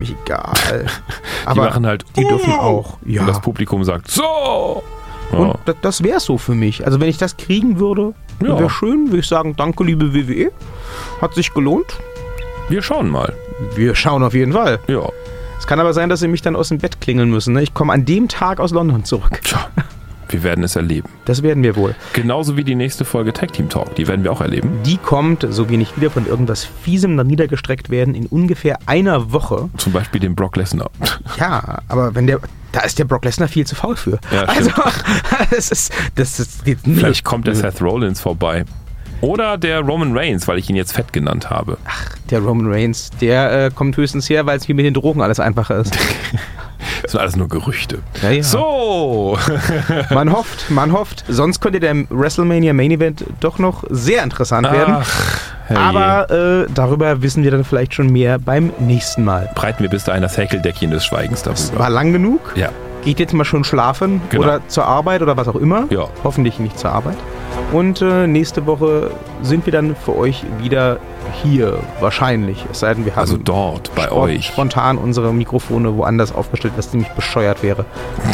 Mich egal. Die Aber machen halt, die dürfen auch. Ja. Und das Publikum sagt, so. Ja. Und das, das wäre so für mich. Also wenn ich das kriegen würde, Ja. wäre schön, würde ich sagen, danke liebe WWE. Hat sich gelohnt. Wir schauen mal. Wir schauen auf jeden Fall. Ja. Es kann aber sein, dass sie mich dann aus dem Bett klingeln müssen. Ne? Ich komme an dem Tag aus London zurück. Tja, wir werden es erleben. Das werden wir wohl. Genauso wie die nächste Folge Tag Team Talk. Die werden wir auch erleben. Die kommt, so wir nicht wieder von irgendwas Fiesem niedergestreckt werden, in ungefähr einer Woche. Zum Beispiel den Brock Lesnar. Ja, aber wenn der. Da ist der Brock Lesnar viel zu faul für. Ja, also, das ist. Das ist geht. Vielleicht kommt der Seth Rollins vorbei. Oder der Roman Reigns, weil ich ihn jetzt fett genannt habe. Der Roman Reigns, der äh, kommt höchstens her, weil es hier mit den Drogen alles einfacher ist. Das sind alles nur Gerüchte. Ja, ja. So. Man hofft, man hofft. Sonst könnte der WrestleMania Main Event doch noch sehr interessant werden. Ach, herrje. Aber äh, darüber wissen wir dann vielleicht schon mehr beim nächsten Mal. breiten wir bis dahin das Häkeldeckchen des Schweigens darüber. War lang genug. Ja. Geht jetzt mal schon schlafen Genau. oder zur Arbeit oder was auch immer. Ja. Hoffentlich nicht zur Arbeit. Und äh, nächste Woche sind wir dann für euch wieder hier. Wahrscheinlich. Es sei denn, wir haben Also dort, bei spon- euch. spontan unsere Mikrofone woanders aufgestellt, was ziemlich bescheuert wäre.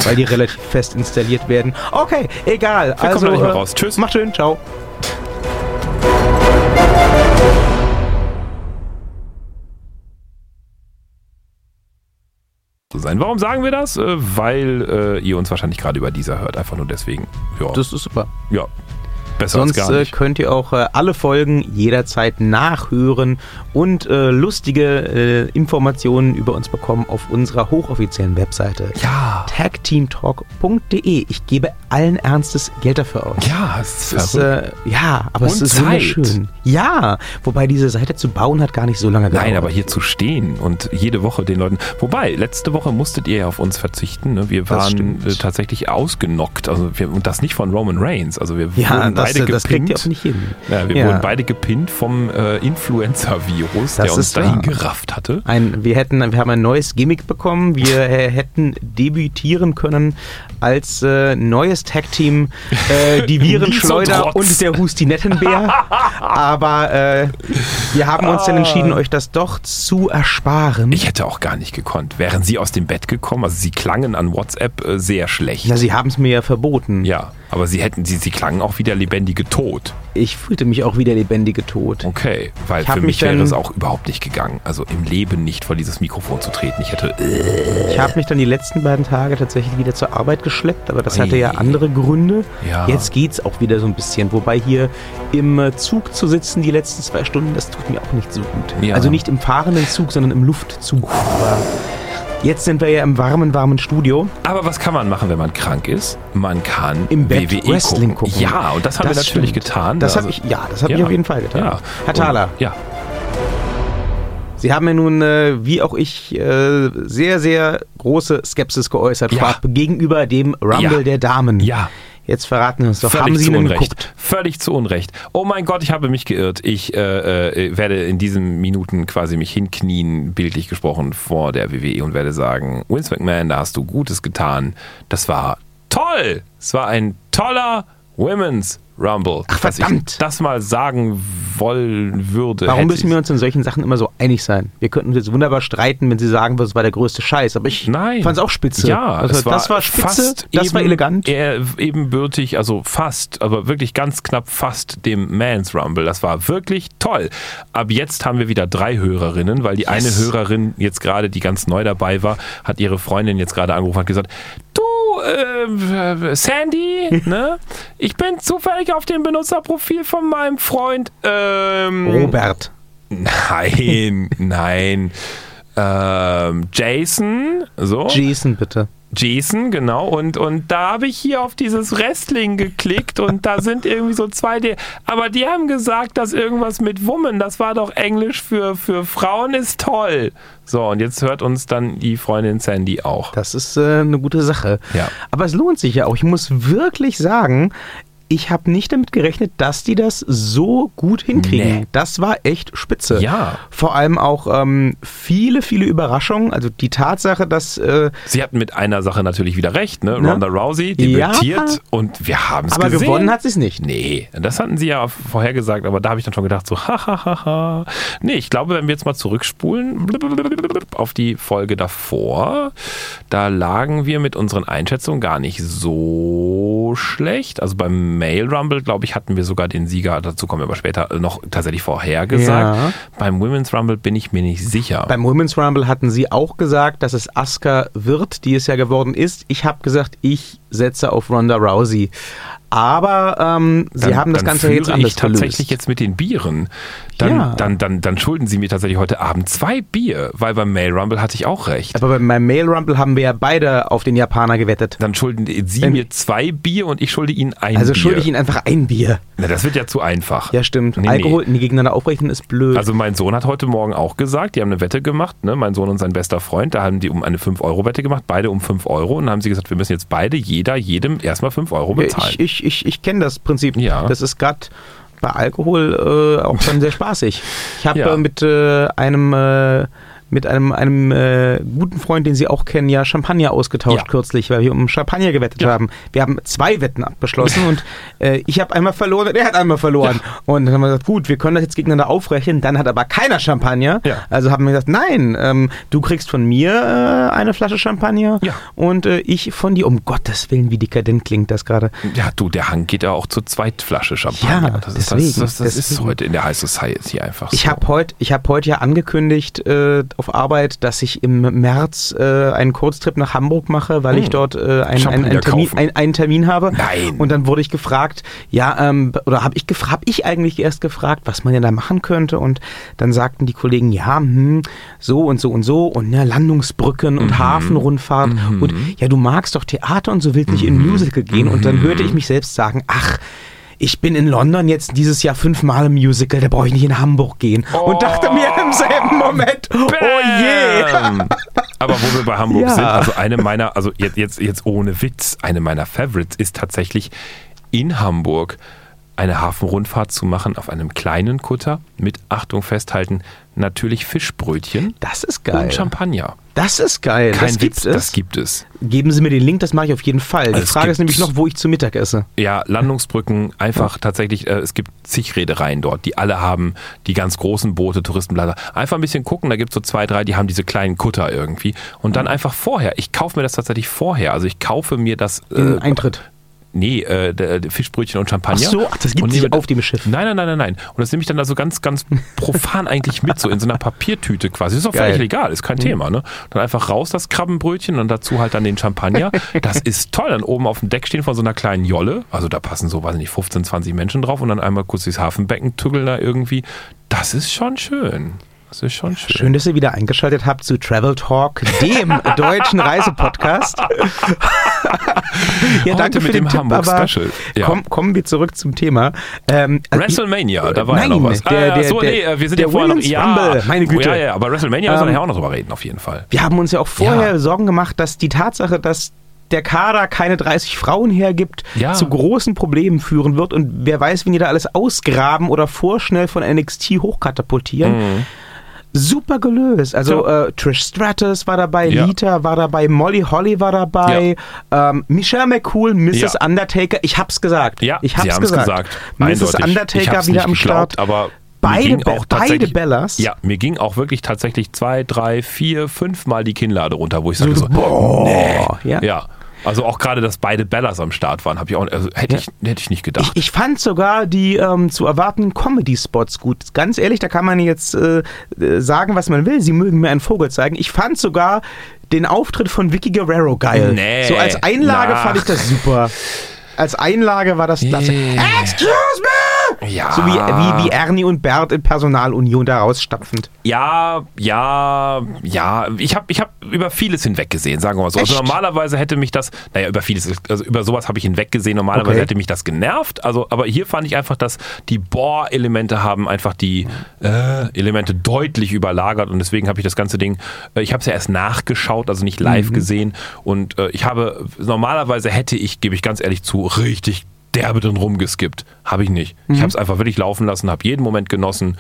weil die relativ fest installiert werden. Okay, egal. Wir kommen also, da nicht mehr äh, raus. Tschüss. Macht schön. Ciao. sein. Warum sagen wir das? Äh, Weil äh, ihr uns wahrscheinlich gerade über dieser hört. Einfach nur deswegen. Ja, Das ist super. ja. Besser Sonst als gar äh, nicht. könnt ihr auch äh, alle Folgen jederzeit nachhören und äh, lustige äh, Informationen über uns bekommen auf unserer hochoffiziellen Webseite ja. tagteamtalk.de. Ich gebe allen Ernstes Geld dafür aus. Ja, es Es ist äh, ja, aber es Und ist Zeit. wunderschön. Ja, wobei diese Seite zu bauen hat gar nicht so lange gedauert. Nein, aber hier zu stehen und jede Woche den Leuten. Wobei, letzte Woche musstet ihr ja auf uns verzichten. Ne? Wir waren äh, tatsächlich ausgenockt. Also wir, und das nicht von Roman Reigns. Also wir ja, wurden beide das kriegt gepinnt. ihr auch nicht hin. Ja, wir Ja. wurden beide gepinnt vom äh, Influenza-Virus, der Das uns dahin wahr. gerafft hatte. Ein, wir, hätten, wir haben ein neues Gimmick bekommen. Wir äh, hätten debütieren können als äh, neues Tag-Team äh, die Virenschleuder und der Hustinettenbär. Aber äh, wir haben uns dann entschieden, euch das doch zu ersparen. Ich hätte auch gar nicht gekonnt. Wären sie aus dem Bett gekommen? Also sie klangen an WhatsApp äh, sehr schlecht. Na, sie haben es mir ja verboten. ja, aber sie hätten, sie, sie klangen auch wie der lebendige Tod. Ich fühlte mich auch wie der lebendige Tod. Okay, weil für mich mich wäre es auch überhaupt nicht gegangen. Also im Leben nicht vor dieses Mikrofon zu treten. Ich hätte. Äh, Ich habe mich dann die letzten beiden Tage tatsächlich wieder zur Arbeit geschleppt, aber das hatte ja andere Gründe. Ja. Jetzt geht's auch wieder so ein bisschen. Wobei hier im Zug zu sitzen die letzten zwei Stunden, das tut mir auch nicht so gut. Ja. Also nicht im fahrenden Zug, sondern im Luftzug. Aber jetzt sind wir ja im warmen, warmen Studio. Aber was kann man machen, wenn man krank ist? Man kann Im Bett WWE Wrestling gucken. gucken. Ja, und das haben wir Das natürlich stimmt. getan. Das Also- habe ich, ja, das habe Ja. ich auf jeden Fall getan. Ja. Herr Thaler, Und, ja. Sie haben ja nun, äh, wie auch ich, äh, sehr, sehr große Skepsis geäußert Ja. gegenüber dem Rumble Ja. der Damen. Ja. Jetzt verraten Sie uns doch, Völlig haben Sie zu Unrecht. geguckt? Völlig zu Unrecht. Oh mein Gott, ich habe mich geirrt. Ich äh, äh, werde in diesen Minuten quasi mich hinknien, bildlich gesprochen, vor der WWE und werde sagen, Vince McMahon, da hast du Gutes getan. Das war toll. Es war ein toller Women's Rumble. Ach, Dass verdammt. ich das mal sagen wollen würde. Warum müssen wir uns in solchen Sachen immer so einig sein? Wir könnten uns jetzt wunderbar streiten, wenn Sie sagen, das war der größte Scheiß. Aber ich fand es auch spitze. Ja, also, es war das war spitze, fast das war eben- elegant. Eher ebenbürtig, also fast, aber wirklich ganz knapp fast dem Mans Rumble. Das war wirklich toll. Ab jetzt haben wir wieder drei Hörerinnen, weil die eine Hörerin jetzt gerade, die ganz neu dabei war, hat ihre Freundin jetzt gerade angerufen und gesagt, du, äh, Sandy, ne? Ich bin zufällig auf dem Benutzerprofil von meinem Freund, ähm, Robert. Nein, nein. Ähm, Jason, so. Jason, bitte. Jason, genau. Und, und da habe ich hier auf dieses Wrestling geklickt und da sind irgendwie so zwei, die, aber die haben gesagt, dass irgendwas mit Woman, das war doch Englisch für, für Frauen ist toll. So, und jetzt hört uns dann die Freundin Sandy auch. Das ist äh, eine gute Sache. Ja. Aber es lohnt sich ja auch. Ich muss wirklich sagen, ich habe nicht damit gerechnet, dass die das so gut hinkriegen. Nee. Das war echt spitze. Ja. Vor allem auch ähm, viele, viele Überraschungen. Also die Tatsache, dass äh, Sie hatten mit einer Sache natürlich wieder recht, ne? Ne? Ronda Rousey Ja. debütiert und wir haben es aber gesehen. gewonnen hat sie es nicht. Nee, das hatten sie ja vorhergesagt, aber da habe ich dann schon gedacht, so, hahaha. Nee, ich glaube, wenn wir jetzt mal zurückspulen auf die Folge davor, da lagen wir mit unseren Einschätzungen gar nicht so schlecht. Also beim Male Rumble, glaube ich, hatten wir sogar den Sieger, dazu kommen wir aber später, noch tatsächlich vorhergesagt. Ja. Beim Women's Rumble bin ich mir nicht sicher. Beim Women's Rumble hatten sie auch gesagt, dass es Asuka wird, die es ja geworden ist. Ich habe gesagt, ich setze auf Ronda Rousey. Aber ähm, sie Dann- haben das Ganze jetzt anders ich tatsächlich gelöst. jetzt mit den Bieren. Dann, Ja. dann, dann, dann schulden sie mir tatsächlich heute Abend zwei Bier, weil beim Male Rumble hatte ich auch recht. Aber beim Male Rumble haben wir ja beide auf den Japaner gewettet. Dann schulden sie Wenn- mir zwei Bier und ich schulde ihnen ein Also Bier. schulde ich ihnen einfach ein Bier. Na, das wird ja zu einfach. Ja, stimmt. Nee, Alkohol nie gegeneinander aufrechnen ist blöd. Also mein Sohn hat heute Morgen auch gesagt, die haben eine Wette gemacht, ne? mein Sohn und sein bester Freund, da haben die um eine 5-Euro-Wette gemacht, beide um 5 Euro und dann haben sie gesagt, wir müssen jetzt beide, jeder, jedem erstmal 5 Euro bezahlen. ich ich, ich, ich kenne das Prinzip. Ja. Das ist gerade bei Alkohol äh, auch dann sehr spaßig. Ich habe Ja. äh, mit äh, einem äh, mit einem, einem äh, guten Freund, den Sie auch kennen, ja Champagner ausgetauscht Ja. kürzlich, weil wir um Champagner gewettet Ja. haben. Wir haben zwei Wetten abgeschlossen und äh, ich habe einmal verloren und er hat einmal verloren. Und dann haben wir gesagt, gut, wir können das jetzt gegeneinander aufrechnen. Dann hat aber keiner Champagner. Ja. Also haben wir gesagt, nein, ähm, du kriegst von mir äh, eine Flasche Champagner Ja. und äh, ich von dir. Um Gottes Willen, wie dekadent klingt das gerade. Ja, du, der Hang geht ja auch zur Zweitflasche Champagner. Ja, das ist, deswegen, das, das, das ist deswegen. heute in der High Society einfach so. Ich habe heute hab heut ja angekündigt äh, auf Arbeit, dass ich im März äh, einen Kurztrip nach Hamburg mache, weil ich Hm. dort äh, einen, einen, einen, Termin, einen Termin habe. Nein. Und dann wurde ich gefragt, ja, ähm, oder habe ich, hab ich eigentlich erst gefragt, was man denn da machen könnte. Und dann sagten die Kollegen, ja, hm, so und so und so und ne, Landungsbrücken Mhm. und Hafenrundfahrt. Und ja, du magst doch Theater und so willst nicht Mhm. in ein Musical gehen. Und dann hörte ich mich selbst sagen, ach, ich bin in London jetzt dieses Jahr fünfmal im Musical, da brauche ich nicht in Hamburg gehen. Und dachte mir im selben Moment, oh je. Bam! Aber wo wir bei Hamburg Ja. sind, also eine meiner, also jetzt, jetzt, jetzt ohne Witz, eine meiner Favorites ist tatsächlich in Hamburg eine Hafenrundfahrt zu machen auf einem kleinen Kutter mit, Achtung festhalten, natürlich Fischbrötchen Das ist geil. und Champagner. Das ist geil. Kein das gibt Witz, es. das gibt es. Geben Sie mir den Link, das mache ich auf jeden Fall. Die Also es Frage ist gibt- nämlich noch, wo ich zu Mittag esse. Ja, Landungsbrücken, einfach tatsächlich, äh, es gibt zig Reedereien dort, die alle haben die ganz großen Boote, Touristenblatter. Einfach ein bisschen gucken, da gibt es so zwei, drei, die haben diese kleinen Kutter irgendwie. Und dann einfach vorher, ich kaufe mir das tatsächlich vorher. Also ich kaufe mir das. Den äh, Eintritt. Nee, äh, Fischbrötchen und Champagner. Ach so, ach, das gibt es auf dem Schiff. Nein, nein, nein, nein, nein. Und das nehme ich dann da so ganz, ganz profan eigentlich mit, so in so einer Papiertüte quasi. Ist doch völlig Geil. legal, ist kein Thema, ne? Dann einfach raus das Krabbenbrötchen und dazu halt dann den Champagner. Das ist toll. Dann oben auf dem Deck stehen von so einer kleinen Jolle. Also da passen so, weiß nicht, 15, 20 Menschen drauf und dann einmal kurz dieses Hafenbecken tüggeln da irgendwie. Das ist schon schön. Das ist schon schön. Schön, dass ihr wieder eingeschaltet habt zu Travel Talk, dem deutschen Reisepodcast. ja, Heute mit dem Hamburg aber Special. Ja. Komm, kommen wir zurück zum Thema. Ähm, also WrestleMania, da war Nein, ja noch was. der- ah, der- so, der- nee, äh, wir sind ja vorher noch. Women's Ja, Rumble, meine Güte. Ja, ja, aber WrestleMania müssen wir Ähm, nachher auch noch drüber reden, auf jeden Fall. Wir haben uns ja auch vorher Ja. Sorgen gemacht, dass die Tatsache, dass der Kader keine 30 Frauen hergibt, Ja. zu großen Problemen führen wird. Und wer weiß, wenn die da alles ausgraben oder vorschnell von NXT hochkatapultieren. Mhm. Super gelöst. Also äh, Trish Stratus war dabei, Ja. Lita war dabei, Molly Holly war dabei, ähm, Michelle McCool, Mrs. Ja. Undertaker. Ich hab's gesagt. Ja, ich hab's gesagt. gesagt. Mrs. Eindeutig. Undertaker wieder am geglaubt, Start. Aber Beide, Be- auch beide Bellas. Ja, mir ging auch wirklich tatsächlich zwei, drei, vier, fünf Mal die Kinnlade runter, wo ich sagte so, boah, nee. ja. ja. Also auch gerade, dass beide Bellas am Start waren, habe ich auch, also hätte, ich, hätte ich nicht gedacht. Ich, ich fand sogar die ähm, zu erwartenden Comedy-Spots gut. Ganz ehrlich, da kann man jetzt äh, äh, sagen, was man will. Sie mögen mir einen Vogel zeigen. Ich fand sogar den Auftritt von Vicky Guerrero geil. Nee, so als Einlage na. fand ich das super. Als Einlage war das klasse. Yeah. Excuse me! Ja. So wie, wie, wie Ernie und Bert in Personalunion da rausstapfend. Ja, ja, ja. Ich habe ich hab über vieles hinweggesehen, sagen wir mal so. Also normalerweise hätte mich das, naja, über vieles, also über sowas habe ich hinweggesehen. Normalerweise Okay. hätte mich das genervt. Also, aber hier fand ich einfach, dass die Bohr-Elemente haben einfach die äh, Elemente deutlich überlagert und deswegen habe ich das ganze Ding, äh, ich habe es ja erst nachgeschaut, also nicht live gesehen und äh, ich habe, normalerweise hätte ich, gebe ich ganz ehrlich zu, richtig derbe drin rumgeskippt. Habe ich nicht. Ich habe es einfach wirklich laufen lassen, habe jeden Moment genossen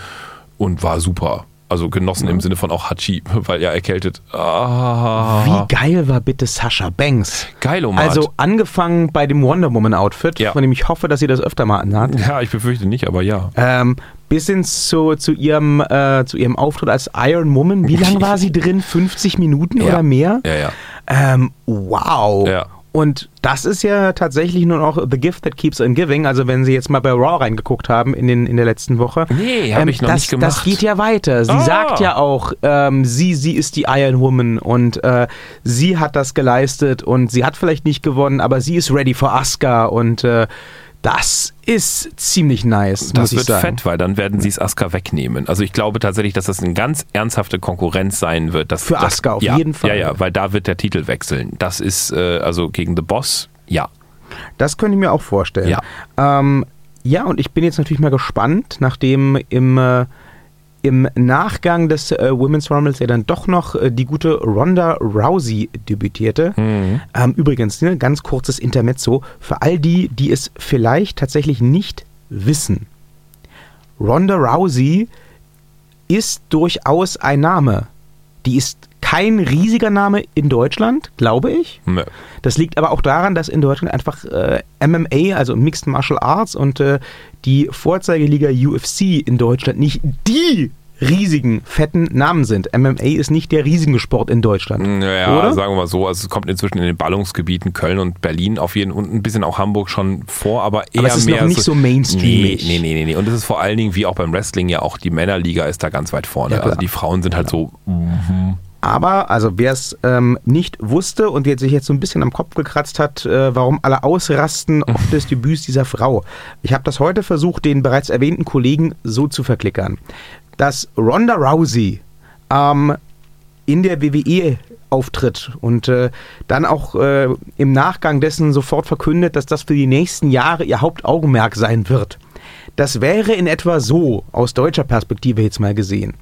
und war super. Also genossen im Sinne von auch Hachi, weil ja erkältet. Ah. Wie geil war bitte Sascha Banks? Geil, Omar. Also angefangen bei dem Wonder Woman Outfit, Ja. von dem ich hoffe, dass sie das öfter mal anhat. ja, ich befürchte nicht, aber ja. Ähm, bis hin zu, zu, ihrem, äh, zu ihrem Auftritt als Iron Woman. Wie lange war sie drin? 50 Minuten Ja. oder mehr? Ja, ja. Ähm, wow. Ja. Und das ist ja tatsächlich nur noch The Gift That Keeps on Giving. Also wenn Sie jetzt mal bei Raw reingeguckt haben in, den, in der letzten Woche. Nee, hab ich noch das, nicht gemacht. Das geht ja weiter. Sie Ah. sagt ja auch, ähm, sie, sie ist die Iron Woman und äh, sie hat das geleistet und sie hat vielleicht nicht gewonnen, aber sie ist ready for Asuka und äh, das ist ziemlich nice, Das wird fett, weil dann werden sie es Asuka wegnehmen. Also ich glaube tatsächlich, dass das eine ganz ernsthafte Konkurrenz sein wird. Dass, Für Asuka auf ja, jeden Fall. Ja, ja, weil da wird der Titel wechseln. Das ist äh, also gegen The Boss, ja. Das könnte ich mir auch vorstellen. Ja. Ähm, ja, und ich bin jetzt natürlich mal gespannt, nachdem im, äh, im Nachgang des äh, Women's Rumbles ja dann doch noch äh, die gute Ronda Rousey debütierte. Mhm. Ähm, übrigens, ne, ganz kurzes Intermezzo für all die, die es vielleicht tatsächlich nicht wissen. Ronda Rousey ist durchaus ein Name. Die ist kein riesiger Name in Deutschland, glaube ich. Nö. Das liegt aber auch daran, dass in Deutschland einfach äh, MMA, also Mixed Martial Arts und äh, die Vorzeigeliga UFC in Deutschland nicht die riesigen, fetten Namen sind. MMA ist nicht der riesige Sport in Deutschland. Naja, Oder? sagen wir mal so, also es kommt inzwischen in den Ballungsgebieten Köln und Berlin auf jeden und ein bisschen auch Hamburg schon vor, aber eher Aber es ist mehr noch nicht so mainstreamig. Nee, nee, nee, nee, nee. Und es ist vor allen Dingen, wie auch beim Wrestling ja auch, die Männerliga ist da ganz weit vorne. Ja, also die Frauen sind halt so, Aber, also wer es ähm, nicht wusste und jetzt sich jetzt so ein bisschen am Kopf gekratzt hat, äh, warum alle ausrasten auf des Debüts dieser Frau. Ich habe das heute versucht, den bereits erwähnten Kollegen so zu verklickern. Dass Ronda Rousey ähm, in der WWE auftritt und äh, dann auch äh, im Nachgang dessen sofort verkündet, dass das für die nächsten Jahre ihr Hauptaugenmerk sein wird. Das wäre in etwa so, aus deutscher Perspektive jetzt mal gesehen,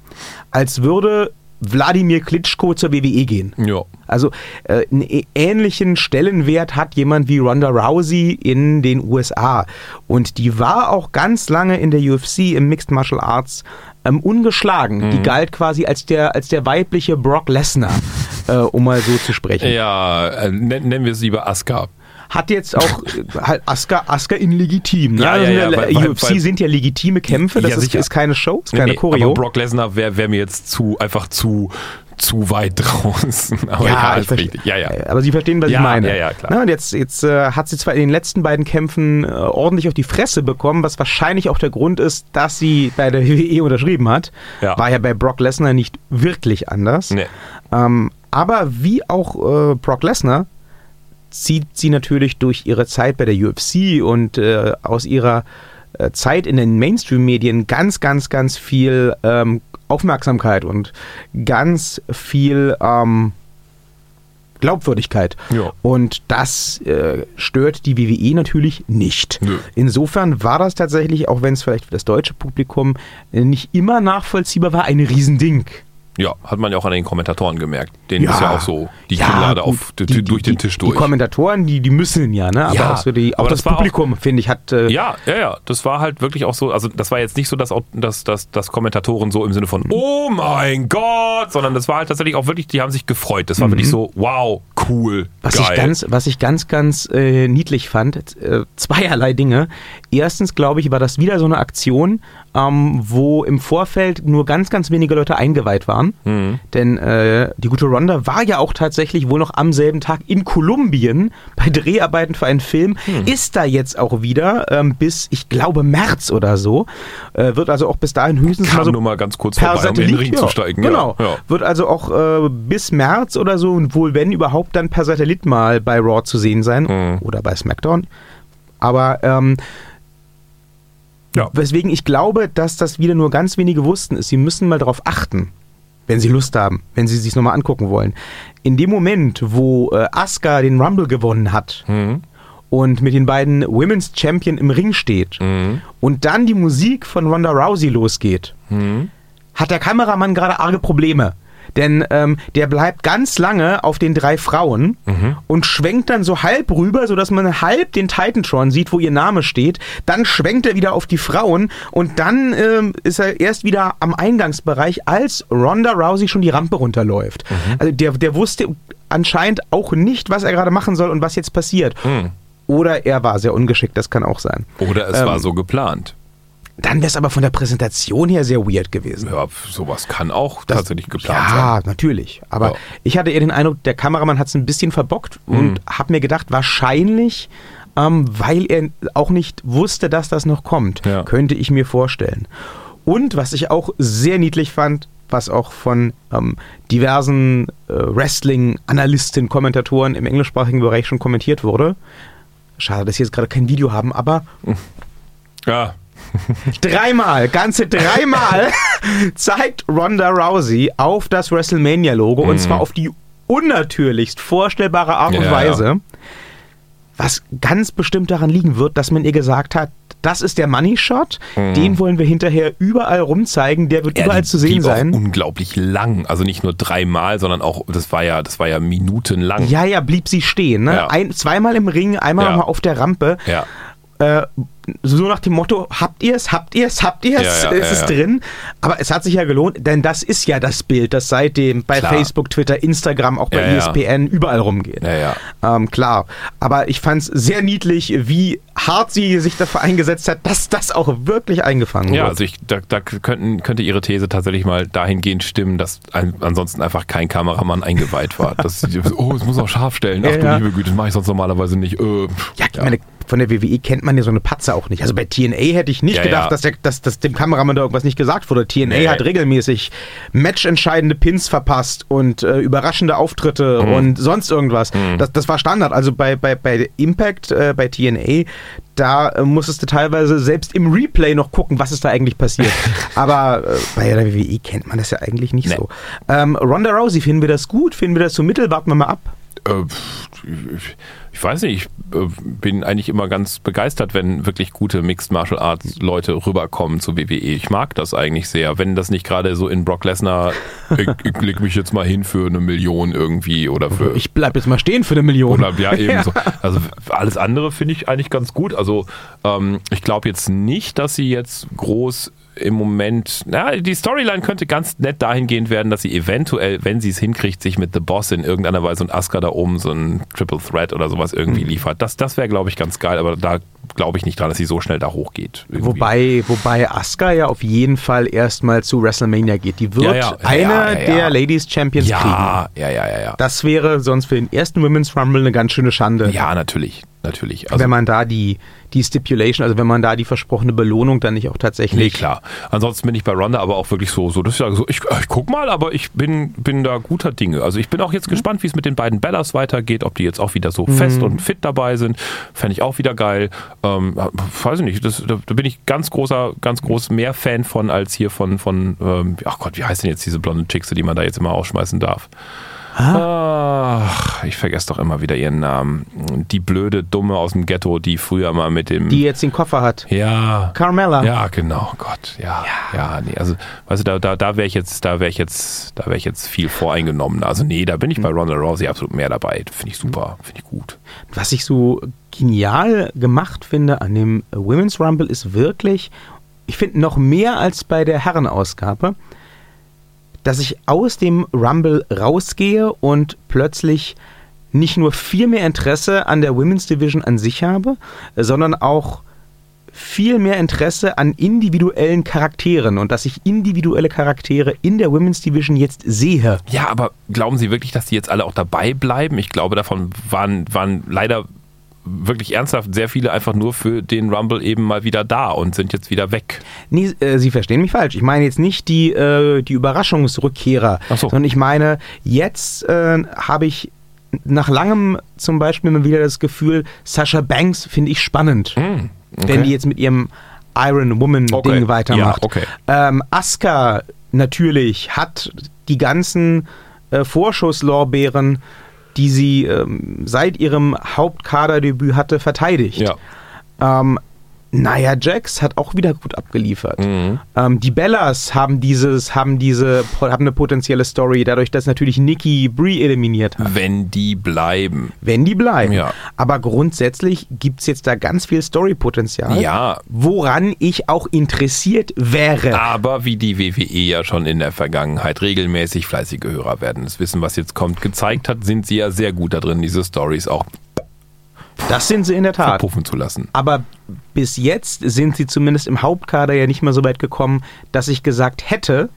als würde Wladimir Klitschko zur WWE gehen. ja. Also äh, einen ä- ähnlichen Stellenwert hat jemand wie Ronda Rousey in den USA. Und die war auch ganz lange in der UFC im Mixed Martial Arts ähm, ungeschlagen. Die galt quasi als der, als der weibliche Brock Lesnar, äh, um mal so zu sprechen. Ja, äh, nen- nennen wir es lieber Asuka. Hat jetzt auch äh, halt Asuka, Asuka in legitim. Ne? Ja, Also ja, ja, der weil- UFC weil- sind ja legitime Kämpfe. Das Ja, ist, ist keine Show, ist keine Nee, Choreo. Aber Brock Lesnar wäre wär mir jetzt zu, einfach zu, zu weit draußen. Aber ja, verstehe. richtig. Ja, ja. Aber Sie verstehen, was Ja, ich meine. ja, ja, klar. Na, und jetzt jetzt äh, hat sie zwar in den letzten beiden Kämpfen äh, ordentlich auf die Fresse bekommen, was wahrscheinlich auch der Grund ist, dass sie bei der WWE unterschrieben hat. Ja. War ja bei Brock Lesnar nicht wirklich anders. Nee. Ähm, aber wie auch äh, Brock Lesnar zieht sie natürlich durch ihre Zeit bei der UFC und äh, aus ihrer äh, Zeit in den Mainstream-Medien ganz, ganz, ganz viel ähm, Aufmerksamkeit und ganz viel ähm, Glaubwürdigkeit. Ja. Und das äh, stört die WWE natürlich nicht. Nö. Insofern war das tatsächlich, auch wenn es vielleicht für das deutsche Publikum äh, nicht immer nachvollziehbar war, ein Riesending. Ja, hat man ja auch an den Kommentatoren gemerkt. Denen Ja. ist ja auch so die Ja, Kinnlade auf, d- die- durch die, den Tisch durch. Die Kommentatoren, die, die müssen ja, ne? Aber Ja, auch, so die, auch das, das Publikum, finde ich, hat. Äh, Ja, ja, ja. Das war halt wirklich auch so. Also, das war jetzt nicht so, dass, auch, dass, dass, dass Kommentatoren so im Sinne von, oh mein Gott, sondern das war halt tatsächlich auch wirklich, die haben sich gefreut. Das war wirklich so, wow, cool. Mhm. Was geil. ich ganz, was ich ganz, ganz äh, niedlich fand, äh, zweierlei Dinge. Erstens, glaube ich, war das wieder so eine Aktion, ähm, wo im Vorfeld nur ganz, ganz wenige Leute eingeweiht waren. Mhm. Denn äh, die gute Ronda war ja auch tatsächlich wohl noch am selben Tag in Kolumbien bei Dreharbeiten für einen Film. Hm. Ist da jetzt auch wieder ähm, bis, ich glaube, März oder so. Äh, wird also auch bis dahin höchstens Kam mal so nur mal ganz kurz per vorbei, um in den Ring ja, zu steigen. Genau. Ja, ja. Wird also auch äh, bis März oder so und wohl wenn überhaupt dann per Satellit mal bei Raw zu sehen sein Mhm. oder bei SmackDown. Aber ähm, Ja. weswegen ich glaube, dass das wieder nur ganz wenige wussten, ist, sie müssen mal darauf achten, wenn sie Lust haben, wenn sie sich nochmal angucken wollen. In dem Moment, wo äh, Asuka den Rumble gewonnen hat Mhm. und mit den beiden Women's Champion im Ring steht Mhm. und dann die Musik von Ronda Rousey losgeht, Mhm. hat der Kameramann gerade arge Probleme. Denn ähm, der bleibt ganz lange auf den drei Frauen und schwenkt dann so halb rüber, sodass man halb den Titantron sieht, wo ihr Name steht. Dann schwenkt er wieder auf die Frauen und dann ähm, ist er erst wieder am Eingangsbereich, als Ronda Rousey schon die Rampe runterläuft. Also der, der wusste anscheinend auch nicht, was er gerade machen soll und was jetzt passiert. Oder er war sehr ungeschickt, das kann auch sein. Oder es Ähm, war so geplant. Dann wäre es aber von der Präsentation her sehr weird gewesen. Ja, sowas kann auch Das- tatsächlich geplant ja, sein. natürlich. Aber Ja. ich hatte eher den Eindruck, der Kameramann hat es ein bisschen verbockt und habe mir gedacht, wahrscheinlich, ähm, weil er auch nicht wusste, dass das noch kommt, Ja. könnte ich mir vorstellen. Und was ich auch sehr niedlich fand, was auch von ähm, diversen äh, Wrestling-Analysten, Kommentatoren im englischsprachigen Bereich schon kommentiert wurde. Schade, dass sie jetzt gerade kein Video haben, aber Ja, Dreimal, ganze dreimal zeigt Ronda Rousey auf das WrestleMania-Logo und zwar auf die unnatürlichst vorstellbare Art und Mhm. Ja, Weise. Was ganz bestimmt daran liegen wird, dass man ihr gesagt hat, das ist der Money Shot, den wollen wir hinterher überall rumzeigen, der wird Mhm. Ja, überall zu sehen sein. Unglaublich lang, also nicht nur dreimal, sondern auch das war ja, das war ja minutenlang. Ja, ja, blieb sie stehen. Ne? Ja. Ein, zweimal im Ring, einmal Ja. noch mal auf der Rampe. Ja. Äh, so nach dem Motto, habt ihr es, habt ihr es, habt ihr es, Ja, ja, es ja, ist ja. drin. Aber es hat sich ja gelohnt, denn das ist ja das Bild, das seitdem bei Klar. Facebook, Twitter, Instagram, auch bei Ja, ja. ESPN überall rumgeht. Ja, ja. Ähm, klar, aber ich fand es sehr niedlich, wie hart sie sich dafür eingesetzt hat, dass das auch wirklich eingefangen Ja, wird. also ich, da, da könnten, könnte Ihre These tatsächlich mal dahingehend stimmen, dass ein, ansonsten einfach kein Kameramann eingeweiht war. Dass, oh, es muss auch scharf stellen. Ach Ja, du ja. liebe Güte, das mache ich sonst normalerweise nicht. Äh, Ja, ich meine, von der WWE kennt man ja so eine Auch nicht. Also bei TNA hätte ich nicht Ja, gedacht, ja. Dass, der, dass, dass dem Kameramann da irgendwas nicht gesagt wurde. TNA Nee. hat regelmäßig matchentscheidende Pins verpasst und äh, überraschende Auftritte Mhm. und sonst irgendwas. Das, das war Standard. Also bei, bei, bei Impact, äh, bei TNA, da äh, musstest du teilweise selbst im Replay noch gucken, was ist da eigentlich passiert. Aber äh, bei der WWE kennt man das ja eigentlich nicht Nee. so. Ähm, Ronda Rousey, finden wir das gut? Finden wir das so mittel? Warten wir mal ab. Äh, ich, weiß nicht, ich äh, bin eigentlich immer ganz begeistert, wenn wirklich gute Mixed Martial Arts Leute rüberkommen zu WWE. Ich mag das eigentlich sehr, wenn das nicht gerade so in Brock Lesnar, ich, ich leg mich jetzt mal hin für eine Million irgendwie oder für Ich bleib jetzt mal stehen für eine Million. oder ja eben so. Also alles andere finde ich eigentlich ganz gut. Also ähm, ich glaube jetzt nicht, dass sie jetzt groß im Moment, na, die Storyline könnte ganz nett dahingehend werden, dass sie eventuell, wenn sie es hinkriegt, sich mit The Boss in irgendeiner Weise und Asuka da oben so ein Triple Threat oder sowas Mhm. irgendwie liefert. Das, das wäre, glaube ich, ganz geil, aber da glaube ich nicht dran, dass sie so schnell da hochgeht. irgendwie. Wobei, wobei Asuka ja auf jeden Fall erstmal zu WrestleMania geht. Die wird Ja, ja, ja, eine der Ladies Champions kriegen. ja, ja, ja, ja. Das wäre sonst für den ersten Women's Rumble eine ganz schöne Schande. Ja, natürlich, natürlich. Also, wenn man da die, die Stipulation, also wenn man da die versprochene Belohnung dann nicht auch tatsächlich. Nee, klar. Ansonsten bin ich bei Ronda aber auch wirklich so, so das ist ja so, ich, ich guck mal, aber ich bin, bin da guter Dinge. Also ich bin auch Mhm. jetzt gespannt, wie es mit den beiden Bellas weitergeht, ob die jetzt auch wieder so fest und fit dabei sind. Fände ich auch wieder geil. Ähm, weiß ich nicht, das, da, da bin ich ganz großer, ganz groß mehr Fan von als hier von, von ähm, ach Gott, wie heißt denn jetzt diese blonde Chickse, die man da jetzt immer ausschmeißen darf? Ach, ich vergesse doch immer wieder ihren Namen. Die blöde Dumme aus dem Ghetto, die früher mal mit dem. Die jetzt den Koffer hat. ja. Carmella. Ja, genau, Gott, ja, ja, nee, also, weißt du, da, da, da wäre ich jetzt, da wäre ich jetzt, da wäre ich jetzt viel voreingenommen. Also nee, da bin ich bei Ronda Rousey absolut mehr dabei. Finde ich super, finde ich gut. Was ich so genial gemacht finde an dem Women's Rumble ist wirklich, ich finde noch mehr als bei der Herrenausgabe, dass ich aus dem Rumble rausgehe und plötzlich nicht nur viel mehr Interesse an der Women's Division an sich habe, sondern auch viel mehr Interesse an individuellen Charakteren und dass ich individuelle Charaktere in der Women's Division jetzt sehe. Ja, aber glauben Sie wirklich, dass die jetzt alle auch dabei bleiben? Ich glaube, davon waren, waren leider wirklich ernsthaft sehr viele einfach nur für den Rumble eben mal wieder da und sind jetzt wieder weg. Nee, äh, Sie verstehen mich falsch. Ich meine jetzt nicht die, äh, die Überraschungsrückkehrer, so. sondern ich meine, jetzt äh, habe ich nach langem zum Beispiel mal wieder das Gefühl, Sasha Banks finde ich spannend, Hm, okay. wenn die jetzt mit ihrem Iron Woman-Ding Okay. weitermacht. Ja, okay. ähm, Asuka natürlich hat die ganzen äh, Vorschusslorbeeren, die sie ähm, seit ihrem Hauptkaderdebüt hatte, verteidigt. Ja. Ähm, Nia Jax hat auch wieder gut abgeliefert. Mhm. Ähm, die Bellas haben dieses, haben diese, haben eine potenzielle Story, dadurch, dass natürlich Nikki Brie eliminiert hat. Wenn die bleiben. Wenn die bleiben. Ja. Aber grundsätzlich gibt es jetzt da ganz viel Story-Potenzial, Ja, woran ich auch interessiert wäre. aber wie die WWE ja schon in der Vergangenheit regelmäßig fleißige Hörer werden, das wissen, was jetzt kommt, gezeigt hat, sind sie ja sehr gut da drin, diese Stories auch Das sind sie in der Tat. verpuffen zu lassen. Aber bis jetzt sind sie zumindest im Hauptkader ja nicht mehr so weit gekommen, dass ich gesagt hätte,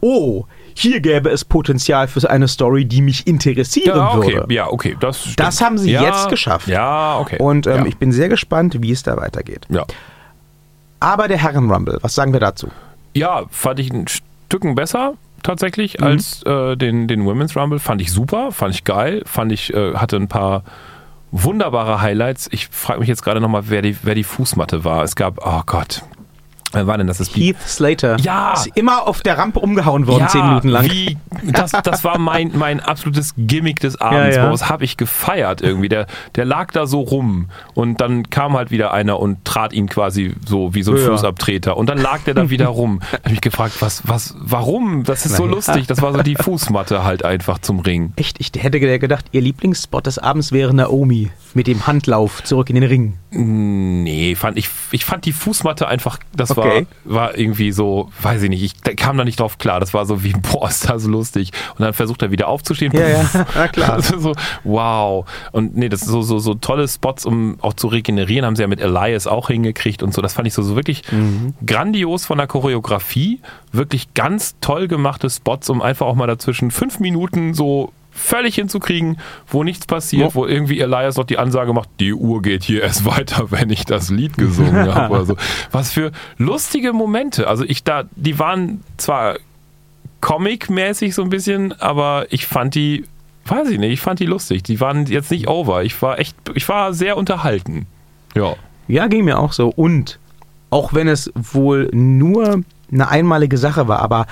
oh, hier gäbe es Potenzial für eine Story, die mich interessieren Ja, okay, würde. ja, okay, das stimmt. Das haben sie ja, jetzt geschafft. Ja, okay. Und ähm, ja. ich bin sehr gespannt, wie es da weitergeht. ja. Aber der Herren-Rumble, was sagen wir dazu? ja, fand ich ein Stücken besser tatsächlich Mhm. als äh, den, den Women's Rumble. Fand ich super, fand ich geil, fand ich, äh, hatte ein paar wunderbare Highlights. Ich frage mich jetzt gerade nochmal, wer die, wer die Fußmatte war. Es gab, oh Gott, war denn das? das Heath Slater Ja. ist immer auf der Rampe umgehauen worden, zehn Minuten lang. Wie, das, das war mein, mein absolutes Gimmick des Abends. Ja, ja. Das habe ich gefeiert irgendwie. Der, der lag da so rum und dann kam halt wieder einer und trat ihn quasi so wie so ein Ja. Fußabtreter und dann lag der da wieder rum. Da habe ich mich gefragt, was, was, warum? Das ist so lustig. Das war so die Fußmatte halt einfach zum Ring. Echt, ich hätte gedacht, ihr Lieblingsspot des Abends wäre Naomi mit dem Handlauf zurück in den Ring. Nee, fand ich, ich fand die Fußmatte einfach, das Okay. war, war irgendwie so, weiß ich nicht, ich kam da nicht drauf klar. Das war so wie, boah, ist das lustig. Und dann versucht er wieder aufzustehen. Ja, ja, na klar. Also so, wow. Und nee, das ist so, so, so tolle Spots, um auch zu regenerieren, haben sie ja mit Elias auch hingekriegt und so. Das fand ich so, so wirklich Mhm. grandios von der Choreografie. Wirklich ganz toll gemachte Spots, um einfach auch mal dazwischen fünf Minuten so völlig hinzukriegen, wo nichts passiert, wo irgendwie Elias noch die Ansage macht, die Uhr geht hier erst weiter, wenn ich das Lied gesungen habe oder so. Was für lustige Momente. Also ich da, die waren zwar Comic-mäßig so ein bisschen, aber ich fand die, weiß ich nicht, ich fand die lustig. Die waren jetzt nicht over. Ich war echt, ich war sehr unterhalten. Ja. Ja, ging mir auch so. Und auch wenn es wohl nur eine einmalige Sache war, aber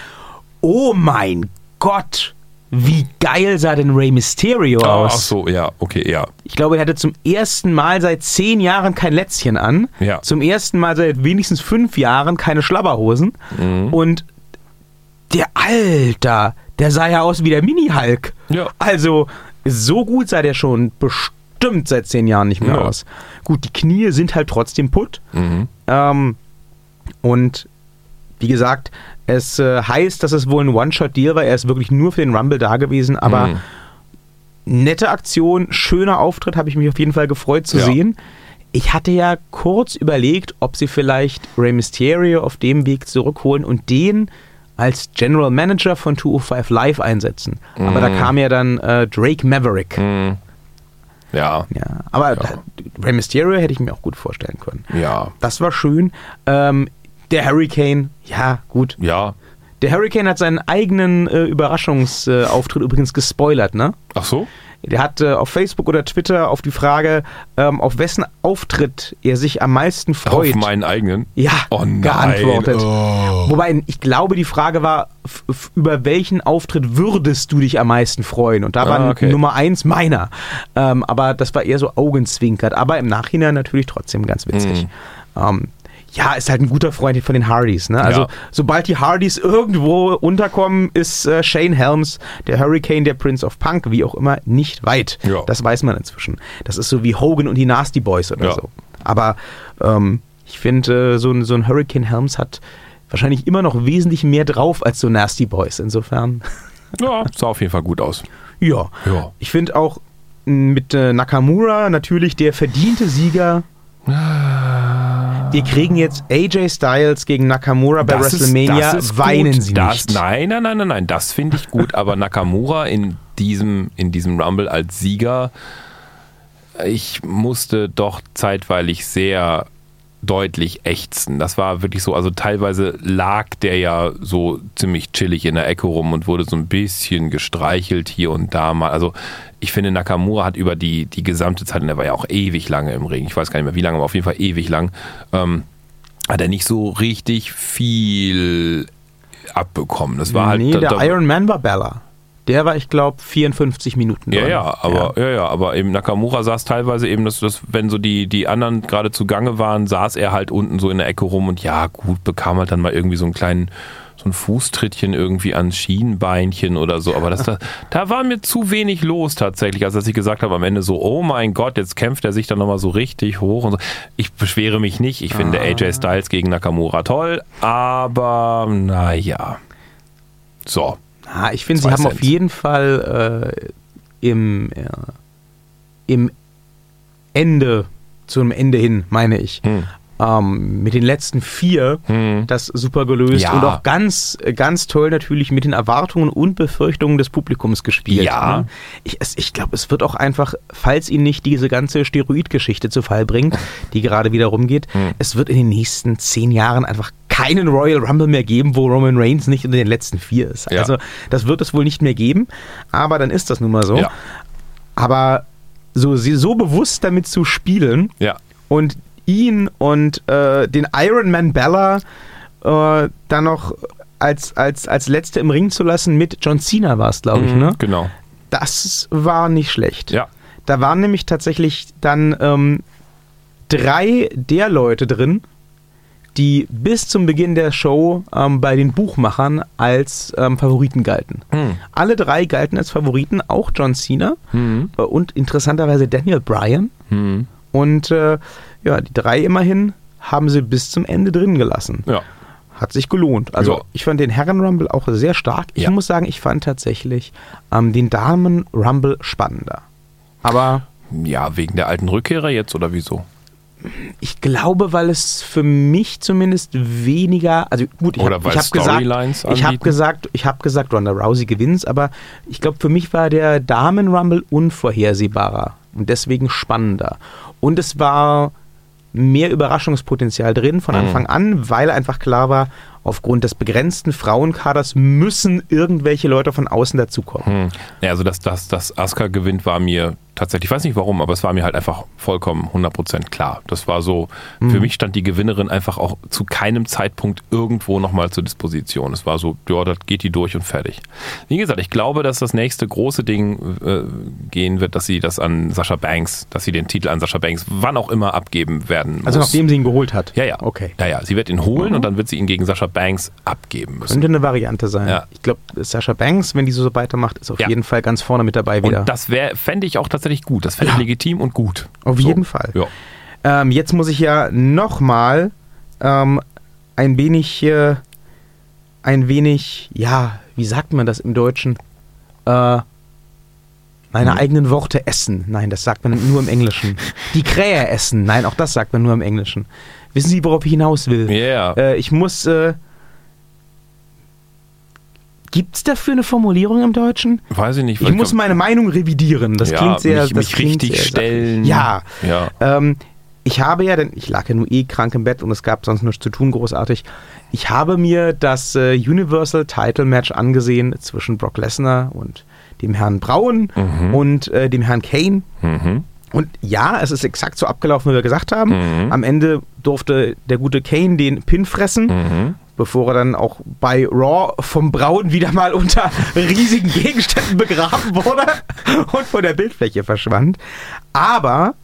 oh mein Gott, wie geil sah denn Rey Mysterio Ah, aus? ach so, ja, okay, ja. Ich glaube, er hatte zum ersten Mal seit zehn Jahren kein Lätzchen an. Ja. Zum ersten Mal seit wenigstens fünf Jahren keine Schlabberhosen. Mhm. Und der Alter, der sah ja aus wie der Mini-Hulk. Ja. Also, so gut sah der schon bestimmt seit zehn Jahren nicht mehr Ja. aus. Gut, die Knie sind halt trotzdem putt. Mhm. Ähm, und wie gesagt, es äh, heißt, dass es wohl ein One-Shot-Deal war. Er ist wirklich nur für den Rumble da gewesen, aber Mhm. nette Aktion, schöner Auftritt, habe ich mich auf jeden Fall gefreut zu Ja. sehen. Ich hatte ja kurz überlegt, ob sie vielleicht Rey Mysterio auf dem Weg zurückholen und den als General Manager von 205 Live einsetzen. Aber da kam ja dann äh, Drake Maverick. Mhm. Ja, Ja, aber Da, Rey Mysterio hätte ich mir auch gut vorstellen können. ja, Das war schön. Ähm, der Hurricane, ja, gut. ja. Der Hurricane hat seinen eigenen äh, Überraschungsauftritt übrigens gespoilert, ne? Ach so? Der hat äh, auf Facebook oder Twitter auf die Frage, ähm, auf wessen Auftritt er sich am meisten freut, Auf meinen eigenen? ja, Oh geantwortet. Oh. Wobei, ich glaube, die Frage war, über welchen Auftritt würdest du dich am meisten freuen? Und da war Ah, okay. Nummer eins meiner. Ähm, aber das war eher so augenzwinkert. Aber im Nachhinein natürlich trotzdem ganz witzig. Mhm. Ähm, ja, ist halt ein guter Freund von den Hardys. Ne? Also, Ja. sobald die Hardys irgendwo unterkommen, ist äh, Shane Helms, der Hurricane, der Prince of Punk, wie auch immer, nicht weit. Ja. Das weiß man inzwischen. Das ist so wie Hogan und die Nasty Boys oder Ja. so. Aber ähm, ich finde, äh, so, ein- so ein Hurricane Helms hat wahrscheinlich immer noch wesentlich mehr drauf als so Nasty Boys. Insofern, Ja, sah auf jeden Fall gut aus. ja. Ja. Ich finde auch mit äh, Nakamura natürlich der verdiente Sieger. Wir kriegen jetzt AJ Styles gegen Nakamura bei Das ist- WrestleMania. das ist Weinen gut. Sie das, nicht. Nein, nein, nein, nein, nein, das finde ich gut. Aber Nakamura in diesem, in diesem Rumble als Sieger, ich musste doch zeitweilig sehr deutlich ächzen. Das war wirklich so, also teilweise lag der ja so ziemlich chillig in der Ecke rum und wurde so ein bisschen gestreichelt hier und da mal. Also ich finde, Nakamura hat über die, die gesamte Zeit, und er war ja auch ewig lange im Ring, ich weiß gar nicht mehr wie lange, aber auf jeden Fall ewig lang, ähm, hat er nicht so richtig viel abbekommen. Das war halt nee, da- der da- Iron Man war Bella. Der war, ich glaube, 54 Minuten. Ja, drin. ja, aber ja. ja, aber eben Nakamura saß teilweise eben, dass, dass wenn so die, die anderen gerade zugange waren, saß er halt unten so in der Ecke rum und ja, gut, bekam halt dann mal irgendwie so einen kleinen so ein Fußtrittchen irgendwie ans Schienbeinchen oder so. Aber das, da, da war mir zu wenig los tatsächlich, als dass ich gesagt habe am Ende so, oh mein Gott, jetzt kämpft er sich dann nochmal so richtig hoch und so. Ich beschwere mich nicht. Ich finde Ah. AJ Styles gegen Nakamura toll, aber naja. So. Ah, ich finde, sie haben Cent. auf jeden Fall äh, im, äh, im Ende, zum Ende hin, meine ich, Hm. ähm, mit den letzten vier Hm. das super gelöst Ja. und auch ganz, ganz toll natürlich mit den Erwartungen und Befürchtungen des Publikums gespielt. Ja. ne? Ich, ich glaube, es wird auch einfach, falls ihn nicht diese ganze Steroidgeschichte zu Fall bringt, die gerade wieder rumgeht, Hm. es wird in den nächsten zehn Jahren einfach keinen Royal Rumble mehr geben, wo Roman Reigns nicht unter den letzten vier ist. Ja. Also das wird es wohl nicht mehr geben, aber dann ist das nun mal so. Ja. Aber so, so bewusst damit zu spielen, Ja. und ihn und äh, den Iron Man Bella äh, dann noch als, als, als Letzte im Ring zu lassen mit John Cena war es, glaube ich, ne? Genau. Das war nicht schlecht. Ja. Da waren nämlich tatsächlich dann ähm, drei der Leute drin, die bis zum Beginn der Show ähm, bei den Buchmachern als ähm, Favoriten galten. Hm. Alle drei galten als Favoriten, auch John Cena Hm. äh, und interessanterweise Daniel Bryan. Hm. Und äh, ja, die drei immerhin haben sie bis zum Ende drin gelassen. Ja. Hat sich gelohnt. Also Ja. ich fand den Herren-Rumble auch sehr stark. Ich Ja. muss sagen, ich fand tatsächlich ähm, den Damen-Rumble spannender. Aber Ja, wegen der alten Rückkehrer jetzt oder wieso? Ich glaube, weil es für mich zumindest weniger, also gut, ich habe hab gesagt, ich habe gesagt, ich habe gesagt, Ronda Rousey gewinnt, aber ich glaube, für mich war der Damen-Rumble unvorhersehbarer und deswegen spannender. Und es war mehr Überraschungspotenzial drin von Mhm. Anfang an, weil einfach klar war, aufgrund des begrenzten Frauenkaders müssen irgendwelche Leute von außen dazukommen. Hm. Ja, also dass das, das Asuka gewinnt, war mir tatsächlich, ich weiß nicht warum, aber es war mir halt einfach vollkommen 100% klar. Das war so, Mhm. für mich stand die Gewinnerin einfach auch zu keinem Zeitpunkt irgendwo nochmal zur Disposition. Es war so, ja, das geht die durch und fertig. Wie gesagt, ich glaube, dass das nächste große Ding äh, gehen wird, dass sie das an Sascha Banks, dass sie den Titel an Sascha Banks wann auch immer abgeben werden Also muss. nachdem sie ihn geholt hat. ja, ja. Okay. Ja, ja. Sie wird ihn holen und dann wird sie ihn gegen Sascha Banks abgeben müssen. Könnte eine Variante sein. Ja. Ich glaube, Sascha Banks, wenn die so weitermacht, ist auf Ja. jeden Fall ganz vorne mit dabei wieder. Und das wäre, fände ich auch tatsächlich gut. Das fände ich Ja. legitim und gut. Auf So. jeden Fall. Ähm, jetzt muss ich ja nochmal ähm, ein wenig, äh, ein wenig, ja, wie sagt man das im Deutschen? Äh, meine Hm. eigenen Worte essen. Nein, das sagt man nur im Englischen. Die Krähe essen. Nein, auch das sagt man nur im Englischen. Wissen Sie, worauf ich hinaus will? Ja. Äh, ich muss. Äh, Gibt es dafür eine Formulierung im Deutschen? Weiß ich nicht. Ich muss meine Meinung revidieren. Das ja, klingt sehr. mich, das mich klingt richtig sehr stellen. Ja. Ja. Ähm, ich habe ja, denn ich lag ja nur eh krank im Bett und es gab sonst nichts zu tun, großartig. Ich habe mir das äh, Universal Title Match angesehen zwischen Brock Lesnar und dem Herrn Braun Mhm. und äh, dem Herrn Kane. Mhm. Und ja, es ist exakt so abgelaufen, wie wir gesagt haben. Mhm. Am Ende durfte der gute Kane den Pin fressen, Mhm. bevor er dann auch bei Raw vom Braun wieder mal unter riesigen Gegenständen begraben wurde und von der Bildfläche verschwand. Aber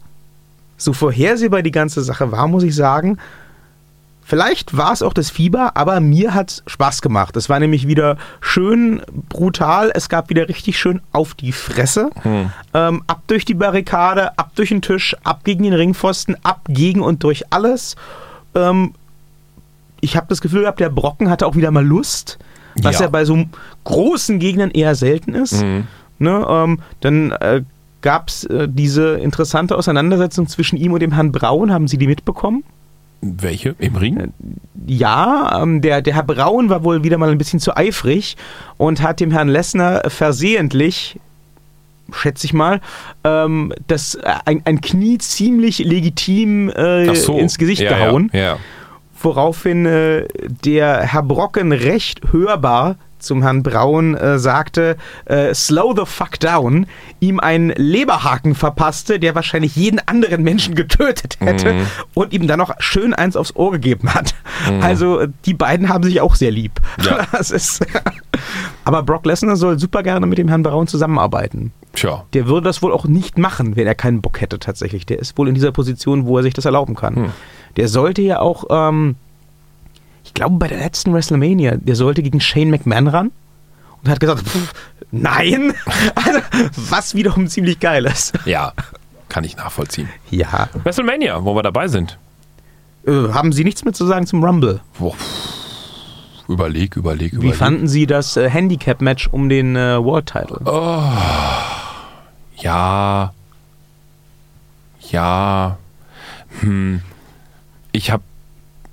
so vorhersehbar die ganze Sache war, muss ich sagen, Vielleicht war es auch das Fieber, aber mir hat es Spaß gemacht. Es war nämlich wieder schön brutal. Es gab wieder richtig schön auf die Fresse. Hm. Ähm, ab durch die Barrikade, ab durch den Tisch, ab gegen den Ringpfosten, ab gegen und durch alles. Ähm, ich habe das Gefühl gehabt, der Brocken hatte auch wieder mal Lust, was Ja. ja bei so großen Gegnern eher selten ist. Mhm. Ne, ähm, dann äh, gab es äh, diese interessante Auseinandersetzung zwischen ihm und dem Herrn Braun. Haben Sie die mitbekommen? Welche? Im Ring? Ja, ähm, der, der Herr Braun war wohl wieder mal ein bisschen zu eifrig und hat dem Herrn Lessner versehentlich, schätze ich mal, ähm, das, äh, ein, ein Knie ziemlich legitim äh, so. ins Gesicht ja, gehauen. Ja, ja. Woraufhin äh, der Herr Brocken recht hörbar zum Herrn Braun äh, sagte, äh, slow the fuck down, ihm einen Leberhaken verpasste, der wahrscheinlich jeden anderen Menschen getötet hätte Mhm. und ihm dann noch schön eins aufs Ohr gegeben hat. Also äh, die beiden haben sich auch sehr lieb. Ja. Das ist Aber Brock Lesnar soll super gerne mit dem Herrn Braun zusammenarbeiten. Tja. Der würde das wohl auch nicht machen, wenn er keinen Bock hätte tatsächlich. Der ist wohl in dieser Position, wo er sich das erlauben kann. Hm. Der sollte ja auch, ähm, glaube bei der letzten WrestleMania, der sollte gegen Shane McMahon ran und hat gesagt, pff, nein, also, was wiederum ziemlich geil ist. Ja, kann ich nachvollziehen. Ja, WrestleMania, wo wir dabei sind. äh, haben Sie nichts mehr zu sagen zum Rumble? Boah, Überleg, überleg, Wie überleg. fanden Sie das äh, Handicap-Match um den äh, World Title? Ja. Ja. Hm. Ich habe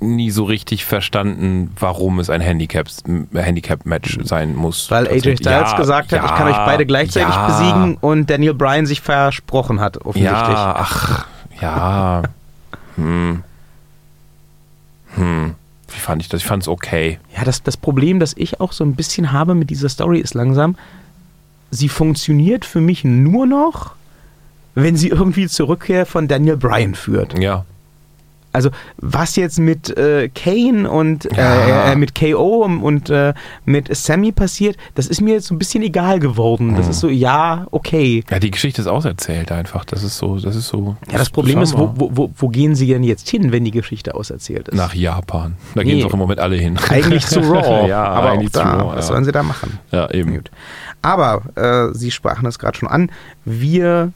nie so richtig verstanden, warum es ein Handicap-Match sein muss. Weil AJ. Styles Ja, gesagt hat, ja, ich kann euch beide gleichzeitig ja, besiegen und Daniel Bryan sich versprochen hat, offensichtlich. Ja, ach, ja. Hm. Hm. Wie fand ich das? Ich fand es okay. Ja, das, das Problem, das ich auch so ein bisschen habe mit dieser Story, ist langsam, sie funktioniert für mich nur noch, wenn sie irgendwie zur Rückkehr von Daniel Bryan führt. Ja. Also was jetzt mit äh, Kane und Ja. äh, äh, mit KO und äh, mit Sammy passiert, das ist mir jetzt so ein bisschen egal geworden. Das Mhm. ist so, ja, okay. Ja, die Geschichte ist auserzählt einfach. Das ist so, das ist so. Ja, das Problem ist, wo, wo, wo, gehen sie denn jetzt hin, wenn die Geschichte auserzählt ist? Nach Japan. Da gehen Nee. doch im Moment alle hin. Eigentlich zu Raw, ja, aber eigentlich zu da, Raw. was ja. sollen sie da machen? ja, eben. Gut. Aber äh, Sie sprachen es gerade schon an. Wir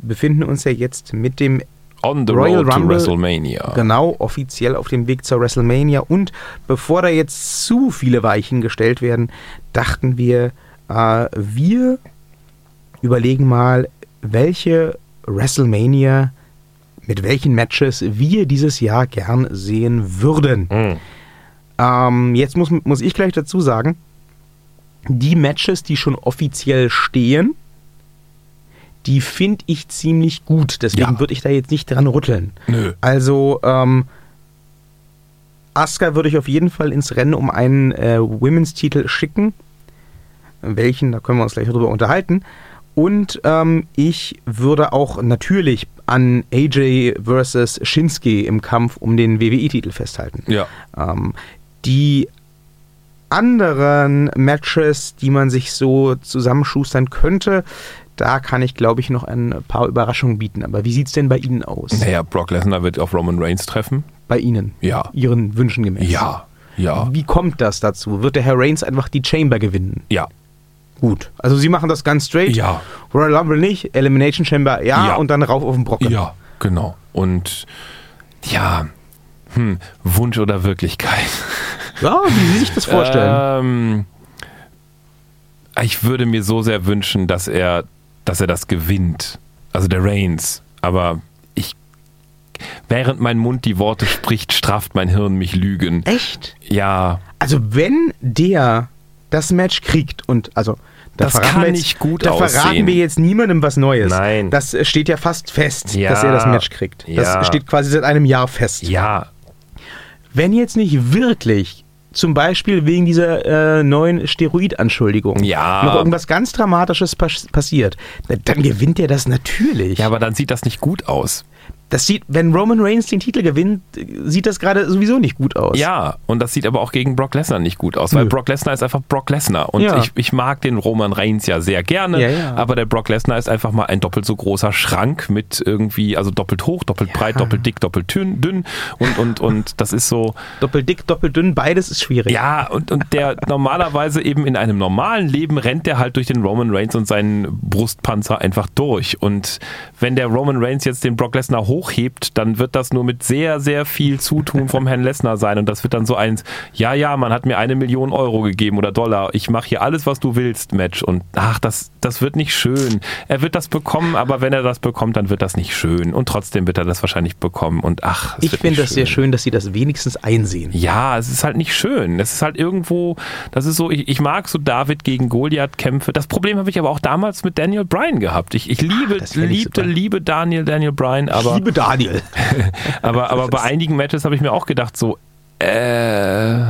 befinden uns ja jetzt mit dem On the Royal road to Rumble. WrestleMania. genau offiziell auf dem Weg zur WrestleMania. Und bevor da jetzt zu viele Weichen gestellt werden, dachten wir, äh, wir überlegen mal, welche WrestleMania mit welchen Matches wir dieses Jahr gern sehen würden. Mhm. Ähm, jetzt muss, muss ich gleich dazu sagen, die Matches, die schon offiziell stehen, die finde ich ziemlich gut. Deswegen Ja. würde ich da jetzt nicht dran rütteln. Nö. Also, ähm, Asuka würde ich auf jeden Fall ins Rennen um einen äh, Women's-Titel schicken. Welchen, da können wir uns gleich drüber unterhalten. Und ähm, ich würde auch natürlich an AJ versus Shinsuke im Kampf um den WWE-Titel festhalten. Ja. Ähm, die anderen Matches, die man sich so zusammenschustern könnte, da kann ich, glaube ich, noch ein paar Überraschungen bieten. Aber wie sieht es denn bei Ihnen aus? Naja, Brock Lesnar wird auf Roman Reigns treffen. Bei Ihnen? Ja. Ihren Wünschen gemäß? Ja. Ja. Wie kommt das dazu? Wird der Herr Reigns einfach die Chamber gewinnen? Ja. Gut. Also Sie machen das ganz straight. Ja. Royal Rumble nicht, Elimination Chamber ja, Ja. und dann rauf auf den Brocken. Ja, genau. Und ja, hm, Wunsch oder Wirklichkeit? Ja, wie Sie sich das vorstellen. Ähm, ich würde mir so sehr wünschen, dass er, dass er das gewinnt. Also der Reigns. Aber ich, während mein Mund die Worte spricht, straft mein Hirn mich Lügen. Echt? Ja, Also wenn der das Match kriegt und also da Das verraten kann jetzt, nicht gut da verraten aussehen. wir jetzt niemandem was Neues. Nein. Das steht ja fast fest, Ja. dass er das Match kriegt. Das Ja. steht quasi seit einem Jahr fest. ja, Wenn jetzt nicht wirklich zum Beispiel wegen dieser äh, neuen Steroidanschuldigung Ja. noch irgendwas ganz Dramatisches pas passiert, dann gewinnt er das natürlich. ja, aber dann sieht das nicht gut aus. Das sieht, wenn Roman Reigns den Titel gewinnt, sieht das gerade sowieso nicht gut aus. Ja, und das sieht aber auch gegen Brock Lesnar nicht gut aus, weil Nö. Brock Lesnar ist einfach Brock Lesnar. Und Ja. ich, ich mag den Roman Reigns ja sehr gerne, Ja, ja. aber der Brock Lesnar ist einfach mal ein doppelt so großer Schrank mit irgendwie, also doppelt hoch, doppelt breit, doppelt dick, doppelt dünn, und, und, und das ist so, Doppelt dick, doppelt dünn, beides ist schwierig. ja, und, und der normalerweise eben in einem normalen Leben rennt der halt durch den Roman Reigns und seinen Brustpanzer einfach durch. Und wenn der Roman Reigns jetzt den Brock Lesnar hochhebt, dann wird das nur mit sehr, sehr viel Zutun vom Herrn Lesnar sein. Und das wird dann so eins, ja, ja, man hat mir eine Million Euro gegeben oder Dollar. Ich mache hier alles, was du willst, Match. Und ach, das, das wird nicht schön. Er wird das bekommen, aber wenn er das bekommt, dann wird das nicht schön. Und trotzdem wird er das wahrscheinlich bekommen. Und ach, ich finde das sehr schön, dass sie das wenigstens einsehen. ja, es ist halt nicht schön. Es ist halt irgendwo, das ist so, ich, ich mag so David gegen Goliath-Kämpfe. Das Problem habe ich aber auch damals mit Daniel Bryan gehabt. Ich, ich liebe, das fänd ich liebte, liebe Daniel, Daniel Bryan, aber, Liebe Daniel. aber, aber bei einigen Matches habe ich mir auch gedacht, so, Äh,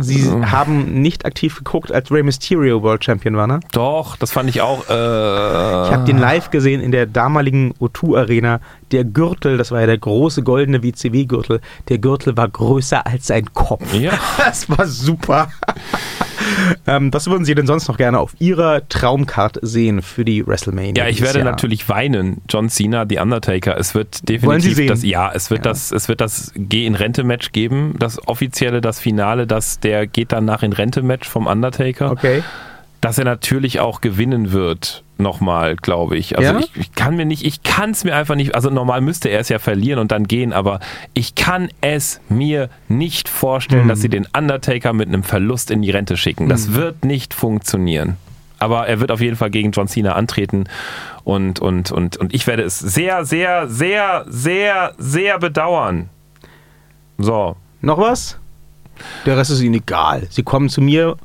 Sie haben nicht aktiv geguckt, als Rey Mysterio World Champion war, ne? doch, das fand ich auch. Äh, Ich habe den live gesehen in der damaligen O2 Arena. Der Gürtel, das war ja der große goldene WCW-Gürtel, der Gürtel war größer als sein Kopf. Ja. Das war super. ähm, was würden Sie denn sonst noch gerne auf Ihrer Traumcard sehen für die WrestleMania? Ja, ich werde Jahr? natürlich weinen. John Cena, The Undertaker. Es wird definitiv das, ja, es wird Ja. das, es wird das Geh in Rente Match geben. Das offizielle, das Finale, das der geht danach in Rente Match vom Undertaker. Okay. Dass er natürlich auch gewinnen wird. Nochmal, glaube ich. Also Ja? ich, ich kann mir nicht, ich kann es mir einfach nicht, also normal müsste er es ja verlieren und dann gehen, aber ich kann es mir nicht vorstellen, Hm. dass sie den Undertaker mit einem Verlust in die Rente schicken. Das wird nicht funktionieren. Aber er wird auf jeden Fall gegen John Cena antreten und, und, und, und ich werde es sehr, sehr, sehr, sehr, sehr bedauern. So. Noch was? Der Rest ist Ihnen egal. Sie kommen zu mir,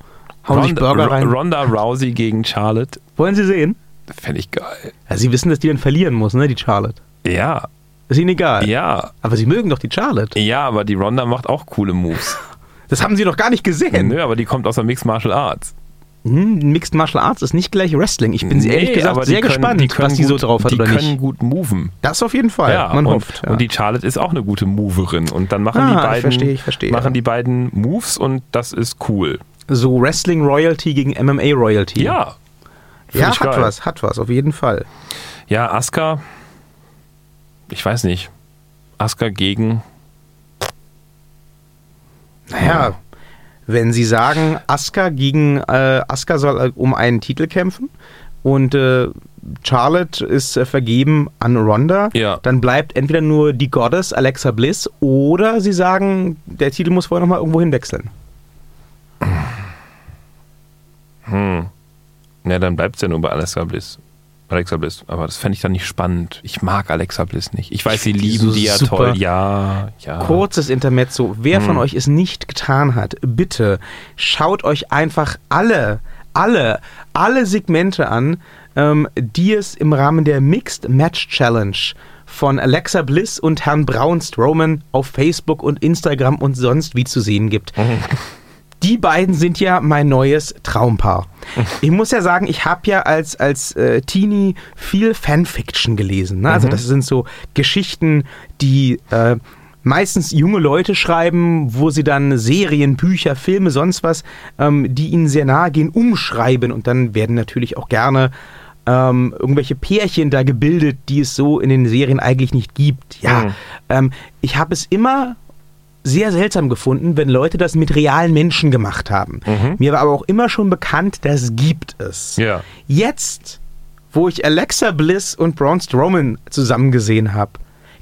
hauen sich Burger rein. Ronda Rousey gegen Charlotte. Wollen Sie sehen? Fände ich geil. Ja, Sie wissen, dass die dann verlieren muss, ne, die Charlotte. Ja, Ist Ihnen egal. ja. Aber Sie mögen doch die Charlotte. Ja, aber die Ronda macht auch coole Moves. Das haben Sie noch gar nicht gesehen. Nö, aber die kommt aus der Mixed Martial Arts. Hm, Mixed Martial Arts ist nicht gleich Wrestling. Ich bin Nee, ehrlich gesagt die sehr können- gespannt, die können was die so drauf hat die oder können nicht. gut moven. Das auf jeden Fall. Ja, Man und, hofft. Ja. und die Charlotte ist auch eine gute Moverin. Und dann machen Ah, die ich beiden verstehe, ich verstehe. machen die beiden Moves und das ist cool. So Wrestling Royalty gegen MMA Royalty. Ja. Ja hat geil. was, hat was, auf jeden Fall. Ja, Asuka, ich weiß nicht. Asuka gegen. Naja, wenn Sie sagen, Asuka gegen äh, Asuka soll äh, um einen Titel kämpfen und äh, Charlotte ist äh, vergeben an Ronda, Ja. dann bleibt entweder nur die Goddess Alexa Bliss oder Sie sagen, der Titel muss vorher nochmal irgendwo hinwechseln. Hm. Ja, dann bleibt es ja nur bei Alexa Bliss. Alexa Bliss. Aber das fände ich dann nicht spannend. Ich mag Alexa Bliss nicht. Ich weiß, Ich sie lieben so die ja super. toll. Ja, ja. Kurzes Intermezzo. Wer von Hm. euch es nicht getan hat, bitte schaut euch einfach alle, alle, alle Segmente an, ähm, die es im Rahmen der Mixed Match Challenge von Alexa Bliss und Herrn Braun Strowman auf Facebook und Instagram und sonst wie zu sehen gibt. Die beiden sind ja mein neues Traumpaar. Ich muss ja sagen, ich habe ja als, als äh, Teenie viel Fanfiction gelesen. Ne? Also das sind so Geschichten, die äh, meistens junge Leute schreiben, wo sie dann Serien, Bücher, Filme, sonst was, ähm, die ihnen sehr nahe gehen, umschreiben. Und dann werden natürlich auch gerne ähm, irgendwelche Pärchen da gebildet, die es so in den Serien eigentlich nicht gibt. Ja, Mhm. ähm, ich habe es immer sehr seltsam gefunden, wenn Leute das mit realen Menschen gemacht haben. Mir war aber auch immer schon bekannt, das gibt es. Ja. Jetzt, wo ich Alexa Bliss und Braun Strowman zusammen gesehen habe,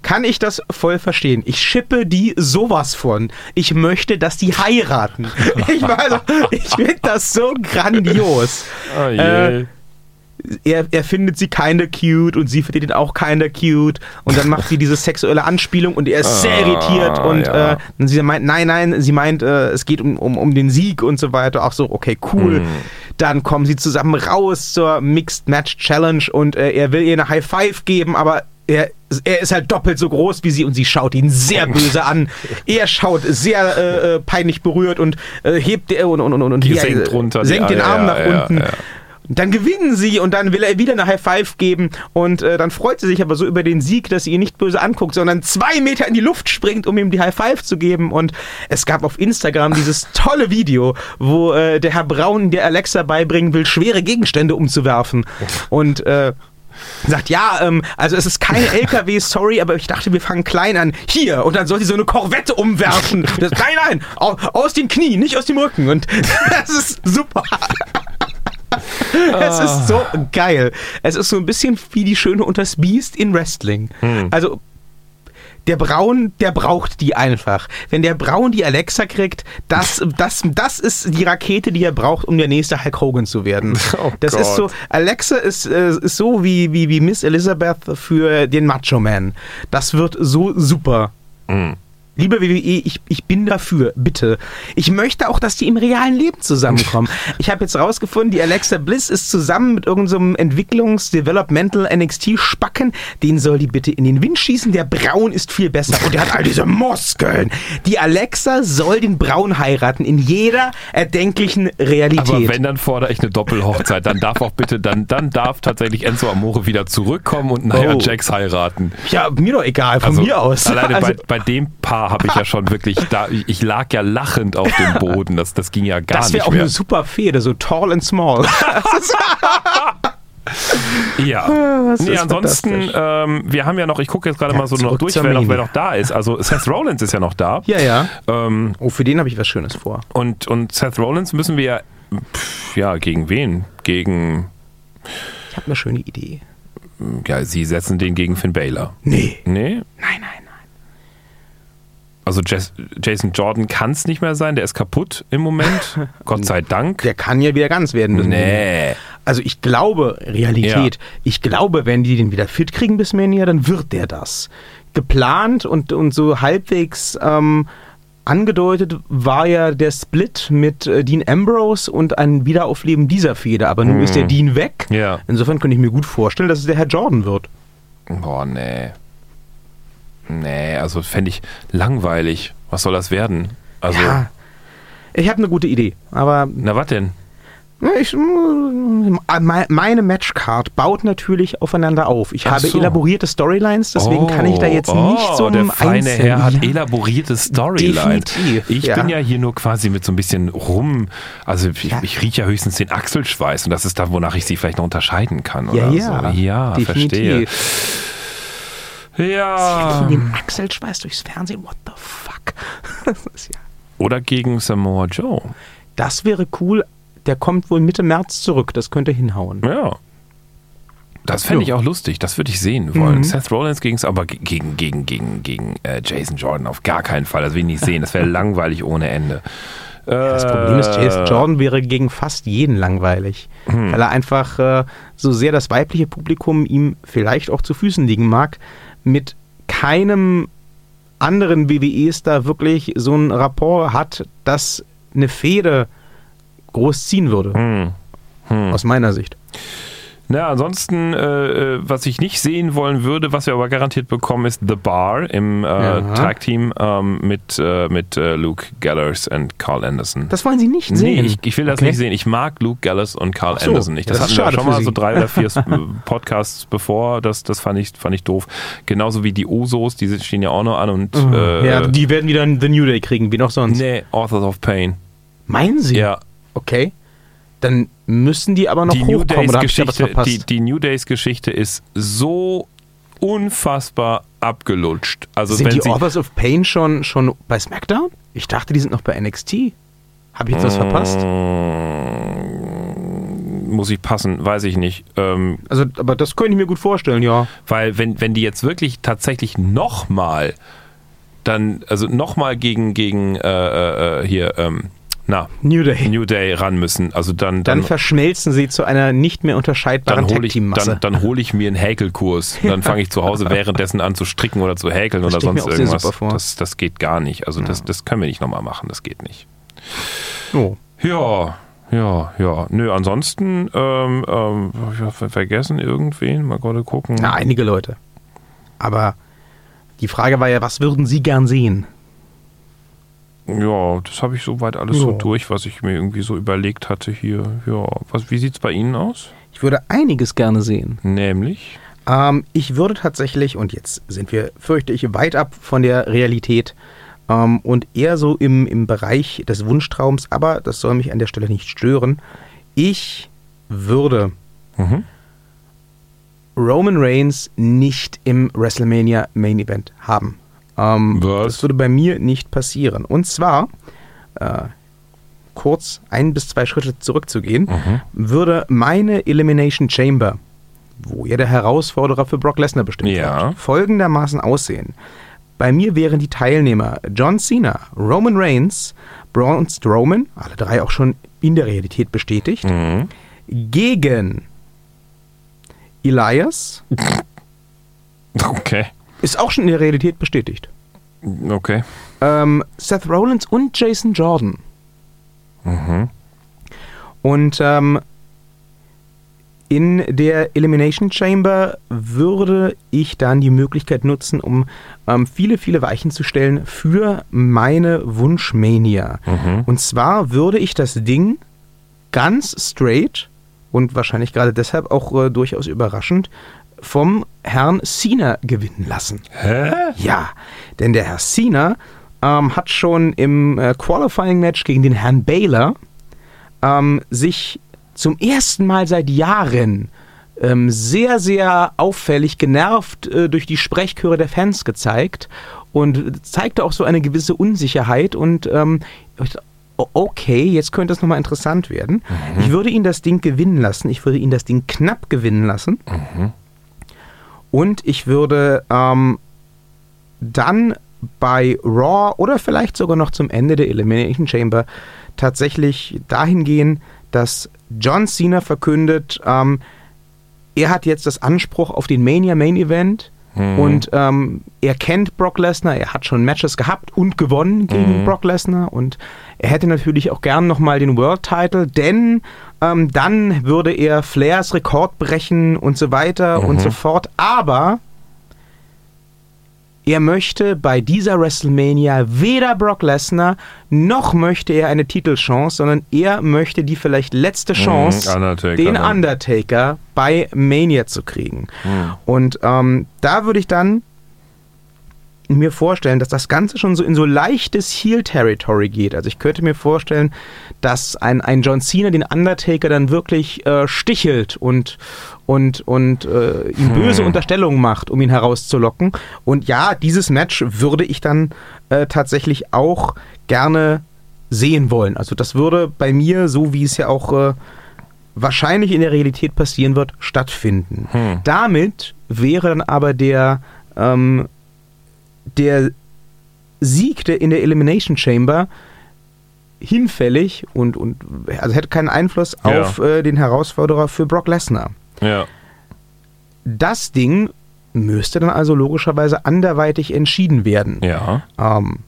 kann ich das voll verstehen. Ich schippe die sowas von. Ich möchte, dass die heiraten. Ich, meine, ich finde das so grandios. Oh je. Äh, er, er findet sie kinda cute und sie findet ihn auch kinda cute und dann macht sie diese sexuelle Anspielung und er ist sehr Ah, irritiert und ja. äh, und sie meint, nein, nein, sie meint, äh, es geht um, um, um den Sieg und so weiter. Auch so, okay, cool. Hm. Dann kommen sie zusammen raus zur Mixed Match Challenge und äh, er will ihr eine High Five geben, aber er, er ist halt doppelt so groß wie sie und sie schaut ihn sehr böse an. Er schaut sehr äh, äh, peinlich berührt und äh, hebt der und, und, und, und senkt runter, senkt den Arm ja, nach ja, unten. ja. Dann gewinnen sie und dann will er wieder eine High Five geben und äh, dann freut sie sich aber so über den Sieg, dass sie ihn nicht böse anguckt, sondern zwei Meter in die Luft springt, um ihm die High Five zu geben. Und es gab auf Instagram dieses tolle Video, wo äh, der Herr Braun der Alexa beibringen will, schwere Gegenstände umzuwerfen. Und äh, sagt, ja, ähm, also es ist kein LKW, sorry, aber ich dachte, wir fangen klein an. Hier, und dann soll sie so eine Korvette umwerfen. Das, nein, nein, au- aus den Knien, nicht aus dem Rücken. Und das ist super. Es ist so geil. Es ist so ein bisschen wie die Schöne und das Biest in Wrestling. Also der Braun, der braucht die einfach. Wenn der Braun die Alexa kriegt, das, das, das ist die Rakete, die er braucht, um der nächste Hulk Hogan zu werden. Oh das ist so, Gott. Alexa ist, äh, ist so wie, wie, wie Miss Elizabeth für den Macho Man. Das wird so super. Hm. Liebe WWE, ich, ich bin dafür, bitte. Ich möchte auch, dass die im realen Leben zusammenkommen. ich habe jetzt rausgefunden, die Alexa Bliss ist zusammen mit irgendeinem so Entwicklungs-, Developmental NXT-Spacken. Den soll die bitte in den Wind schießen. Der Braun ist viel besser und der hat all diese Muskeln. Die Alexa soll den Braun heiraten in jeder erdenklichen Realität. Aber wenn, dann fordere ich eine Doppelhochzeit. Dann darf auch bitte, dann, dann darf tatsächlich Enzo Amore wieder zurückkommen und Nia Oh. Jax heiraten. ja, mir doch egal, von Also, mir aus. Alleine Also- bei, bei dem Paar habe ich ja schon wirklich, da, ich lag ja lachend auf dem Boden. Das, das ging ja gar das wäre nicht auch mehr. eine super Fehde, so tall and small. Ja. das nee, ansonsten, ähm, wir haben ja noch, ich gucke jetzt gerade Ja, mal so noch durch, wer noch, wer noch da ist. Also Seth Rollins ist ja noch da. ja, ja. Ähm, Oh, für den habe ich was Schönes vor. und, und Seth Rollins müssen wir ja, pff, ja, gegen wen? Gegen, Ich habe eine schöne Idee. ja, sie setzen den gegen Finn Balor. Nee. Nee? Nein, nein. Also Jas Jason Jordan kann es nicht mehr sein, der ist kaputt im Moment. Gott sei Dank. Der kann ja wieder ganz werden. Nee. Also ich glaube, Realität, ich glaube, wenn die den wieder fit kriegen bis Mania, dann wird der das. Geplant und, und so halbwegs ähm, angedeutet war ja der Split mit äh, Dean Ambrose und ein Wiederaufleben dieser Fehde. Aber nun ist der Dean weg. Ja. Insofern könnte ich mir gut vorstellen, dass es der Herr Jordan wird. Boah, nee. Nee, also fände ich langweilig. Was soll das werden? Also, ja. Ich habe eine gute Idee, aber na was denn? Ich, mm, meine Matchcard baut natürlich aufeinander auf. Ich Ach habe so. elaborierte Storylines, deswegen kann ich da jetzt oh, nicht so der feine Einzelnen- Herr hat elaborierte Storylines. Definitiv, Ich ja. bin ja hier nur quasi mit so ein bisschen rum, also ich, Ja. ich rieche ja höchstens den Achselschweiß und das ist da, wonach ich sie vielleicht noch unterscheiden kann Ja, oder ja, so. Ja, verstehe. Ja. Gegen den Achselschweiß durchs Fernsehen, what the fuck? Ja, Oder gegen Samoa Joe. das wäre cool. Der kommt wohl Mitte März zurück. Das könnte hinhauen. Ja. Das fände ich auch lustig, das würde ich sehen wollen. Mhm. Seth Rollins gegen aber ge- gegen, gegen, gegen, gegen äh, Jason Jordan auf gar keinen Fall. Das will ich nicht sehen. Das wäre langweilig ohne Ende. Das Problem ist, Äh. Jason Jordan wäre gegen fast jeden langweilig, Hm. weil er einfach äh, so sehr das weibliche Publikum ihm vielleicht auch zu Füßen liegen mag, mit keinem anderen WWE-Star wirklich so ein Rapport hat, dass eine Fehde groß ziehen würde, Hm. Hm. aus meiner Sicht. Na, ansonsten, äh, äh, was ich nicht sehen wollen würde, was wir aber garantiert bekommen, ist The Bar im äh, Ja. Tag-Team ähm, mit, äh, mit äh, Luke Gallers und Carl Anderson. Das wollen sie nicht Nee, sehen. ich, ich will das Okay. nicht sehen. Ich mag Luke Gallus und Carl so, Anderson nicht. Das, das hatten wir schon mal Sie. so drei oder vier Podcasts bevor. Das, das, fand ich, fand ich doof. Genauso wie die Usos, die stehen ja auch noch an und äh, ja, die werden wieder The New Day kriegen, wie noch sonst. nee, Authors of Pain. Meinen sie? Ja, Okay. Dann müssen die aber noch die New hochkommen, Days oder Geschichte, verpasst? die, die New Days Geschichte ist so unfassbar abgelutscht. Also sind die Authors of Pain schon, schon bei SmackDown? Ich dachte, die sind noch bei NXT. Habe ich jetzt was verpasst? Mm, muss ich passen, weiß ich nicht. Ähm, Also, aber das könnte ich mir gut vorstellen, ja. Weil wenn, wenn die jetzt wirklich tatsächlich nochmal dann, also nochmal gegen, gegen äh, äh, hier, ähm, na, New Day. New Day ran müssen, also dann, Dann dann, verschmelzen sie zu einer nicht mehr unterscheidbaren dann hole ich, dann, dann hol ich mir einen Häkelkurs. Dann fange ich zu Hause währenddessen an zu stricken oder zu häkeln Das oder sonst irgendwas. Das, das geht gar nicht. Also das, das können wir nicht nochmal machen, das geht nicht. Oh. Ja, ja, ja. Nö, ansonsten, ähm, ähm, vergessen irgendwen, mal gerade gucken. Ja, einige Leute. Aber die Frage war ja, was würden Sie gern sehen? Ja, das habe ich soweit alles so Ja. durch, was ich mir irgendwie so überlegt hatte hier. Ja, was, wie sieht's bei Ihnen aus? Ich würde einiges gerne sehen. Nämlich? Ähm, ich würde tatsächlich, und jetzt sind wir, fürchte ich, weit ab von der Realität ähm, und eher so im, im Bereich des Wunschtraums, aber das soll mich an der Stelle nicht stören. Ich würde Mhm. Roman Reigns nicht im WrestleMania Main Event haben. Ähm, Was? Das würde bei mir nicht passieren. Und zwar, äh, kurz ein bis zwei Schritte zurückzugehen, Mhm. würde meine Elimination Chamber, wo ja der Herausforderer für Brock Lesnar bestimmt Ja. wird, folgendermaßen aussehen. Bei mir wären die Teilnehmer John Cena, Roman Reigns, Braun Strowman, alle drei auch schon in der Realität bestätigt, Mhm. gegen Elias, Okay. Ist auch schon in der Realität bestätigt. Okay. ähm, Seth Rollins und Jason Jordan. Mhm. Und ähm, in der Elimination Chamber würde ich dann die Möglichkeit nutzen, um ähm, viele, viele Weichen zu stellen für meine Wunschmania. Mhm. Und zwar würde ich das Ding ganz straight und wahrscheinlich gerade deshalb auch äh, durchaus überraschend vom Herrn Cena gewinnen lassen. Hä? Ja, denn der Herr Cena ähm, hat schon im äh, Qualifying-Match gegen den Herrn Baylor ähm, sich zum ersten Mal seit Jahren ähm, sehr, sehr auffällig genervt äh, durch die Sprechchöre der Fans gezeigt und zeigte auch so eine gewisse Unsicherheit und ähm, ich dachte, o- okay, jetzt könnte es nochmal interessant werden. Ich würde ihn das Ding gewinnen lassen, ich würde ihn das Ding knapp gewinnen lassen und ich würde ähm, dann bei Raw oder vielleicht sogar noch zum Ende der Elimination Chamber tatsächlich dahin gehen, dass John Cena verkündet, ähm, er hat jetzt das Anspruch auf den Mania Main Event. Und ähm, er kennt Brock Lesnar, er hat schon Matches gehabt und gewonnen gegen Brock Lesnar. Und er hätte natürlich auch gern nochmal den World Title, denn ähm, dann würde er Flairs Rekord brechen und so weiter und so fort, aber er möchte bei dieser WrestleMania weder Brock Lesnar noch möchte er eine Titelchance, sondern er möchte die vielleicht letzte Chance, Undertaker den. Undertaker bei Mania zu kriegen. Hm. Und ähm, da würde ich dann mir vorstellen, dass das Ganze schon so in so leichtes Heel-Territory geht. Also ich könnte mir vorstellen, dass ein, ein John Cena den Undertaker dann wirklich äh, stichelt und, und, und äh, ihm böse Unterstellungen macht, um ihn herauszulocken. Und ja, dieses Match würde ich dann äh, tatsächlich auch gerne sehen wollen. Also das würde bei mir, so wie es ja auch äh, wahrscheinlich in der Realität passieren wird, stattfinden. Hm. Damit wäre dann aber der, ähm, der Sieg der in der Elimination Chamber hinfällig und, und also hätte keinen Einfluss Ja. auf äh, den Herausforderer für Brock Lesnar. Ja. Das Ding müsste dann also logischerweise anderweitig entschieden werden. Ja. Ähm,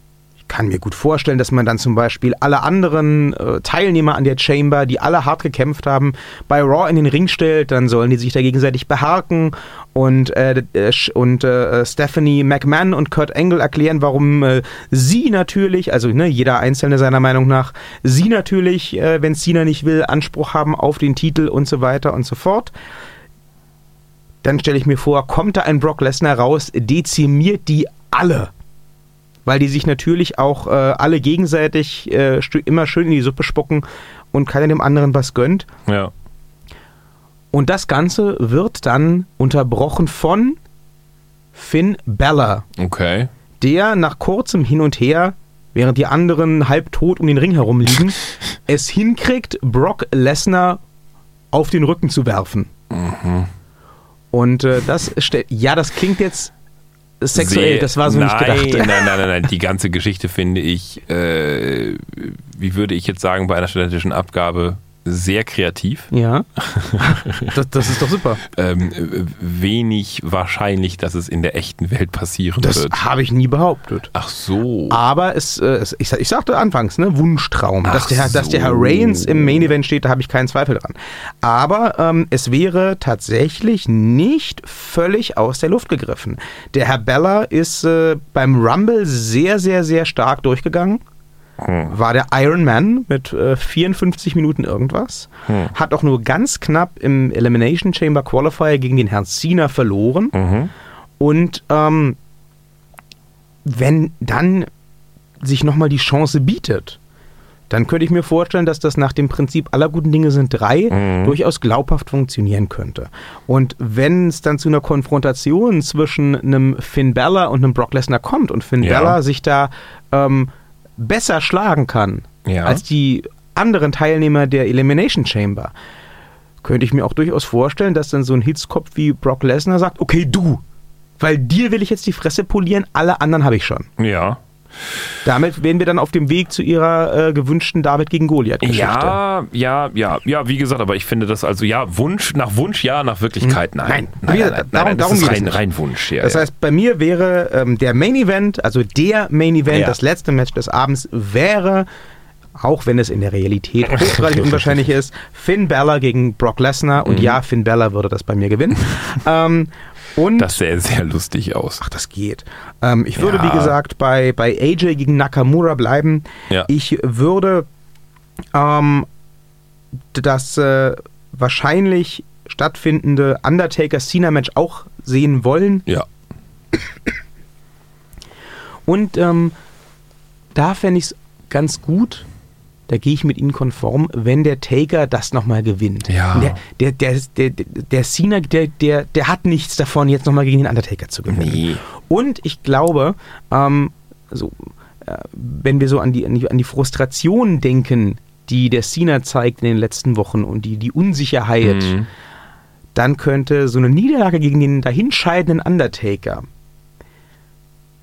kann mir gut vorstellen, dass man dann zum Beispiel alle anderen äh, Teilnehmer an der Chamber, die alle hart gekämpft haben, bei Raw in den Ring stellt. Dann sollen die sich da gegenseitig beharken und, äh, äh, und äh, Stephanie McMahon und Kurt Angle erklären, warum äh, sie natürlich, also ne, jeder Einzelne seiner Meinung nach, sie natürlich, äh, wenn Cena nicht will, Anspruch haben auf den Titel und so weiter und so fort. Dann stelle ich mir vor, kommt da ein Brock Lesnar raus, dezimiert die alle weil die sich natürlich auch äh, alle gegenseitig äh, immer schön in die Suppe spucken und keiner dem anderen was gönnt. Ja. Und das Ganze wird dann unterbrochen von Finn Balor, Okay. der nach kurzem Hin und Her, während die anderen halb tot um den Ring herumliegen, es hinkriegt, Brock Lesnar auf den Rücken zu werfen. Und äh, das stellt, ja, das klingt jetzt sexuell, das war so nein, nicht gedacht. Nein, nein, nein, nein. Die ganze Geschichte finde ich, äh, wie würde ich jetzt sagen, bei einer studentischen Abgabe sehr kreativ. Ja, das, das ist doch super. Ähm, äh, wenig wahrscheinlich, dass es in der echten Welt passieren Das wird. habe ich nie behauptet. Ach so. Aber es, äh, es ich, ich sagte anfangs, ne, Wunschtraum. Ach dass, der, Herr- dass der Herr so. Reigns im Main Event steht, da habe ich keinen Zweifel dran. Aber ähm, es wäre tatsächlich nicht völlig aus der Luft gegriffen. Der Herr Bella ist äh, beim Rumble sehr, sehr, sehr stark durchgegangen. Hm. War der Iron Man mit äh, 54 Minuten irgendwas. Hm. Hat auch nur ganz knapp im Elimination Chamber Qualifier gegen den Herrn Cena verloren. Mhm. Und ähm, wenn dann sich nochmal die Chance bietet, dann könnte ich mir vorstellen, dass das nach dem Prinzip aller guten Dinge sind drei Mhm. durchaus glaubhaft funktionieren könnte. Und wenn es dann zu einer Konfrontation zwischen einem Finn Balor und einem Brock Lesnar kommt und Finn Ja. Balor sich da ähm, besser schlagen kann Ja. als die anderen Teilnehmer der Elimination Chamber, könnte ich mir auch durchaus vorstellen, dass dann so ein Hitzkopf wie Brock Lesnar sagt, okay, du, weil dir will ich jetzt die Fresse polieren, alle anderen habe ich schon. Ja. Damit wären wir dann auf dem Weg zu ihrer äh, gewünschten David gegen Goliath-Geschichte. Ja, ja, ja, ja, wie gesagt, aber ich finde das also, ja, Wunsch, nach Wunsch, ja, nach Wirklichkeit, nein. Nein, nein, nein, gesagt, nein, darum- nein, das darum ist rein, rein Wunsch, ja. Das ja. heißt, bei mir wäre ähm, der Main Event, also der Main Event, Ja. das letzte Match des Abends, wäre, auch wenn es in der Realität hochgradig unwahrscheinlich ist, Finn Balor gegen Brock Lesnar. Mhm. Und ja, Finn Balor würde das bei mir gewinnen. ähm, und das sähe sehr lustig aus. Ach, das geht. Ähm, ich würde, Ja. wie gesagt, bei, bei AJ gegen Nakamura bleiben. Ja. Ich würde ähm, das äh, wahrscheinlich stattfindende Undertaker-Cena-Match auch sehen wollen. Ja. Und ähm, da fände ich es ganz gut, da gehe ich mit Ihnen konform, wenn der Taker das nochmal gewinnt. Ja. Der, der, der, der, der Cena, der, der, der hat nichts davon, jetzt nochmal gegen den Undertaker zu gewinnen. Nee. Und ich glaube, ähm, so, äh, wenn wir so an die, an, die, an die Frustration denken, die der Cena zeigt in den letzten Wochen und die, die Unsicherheit, Mhm. dann könnte so eine Niederlage gegen den dahinscheidenden Undertaker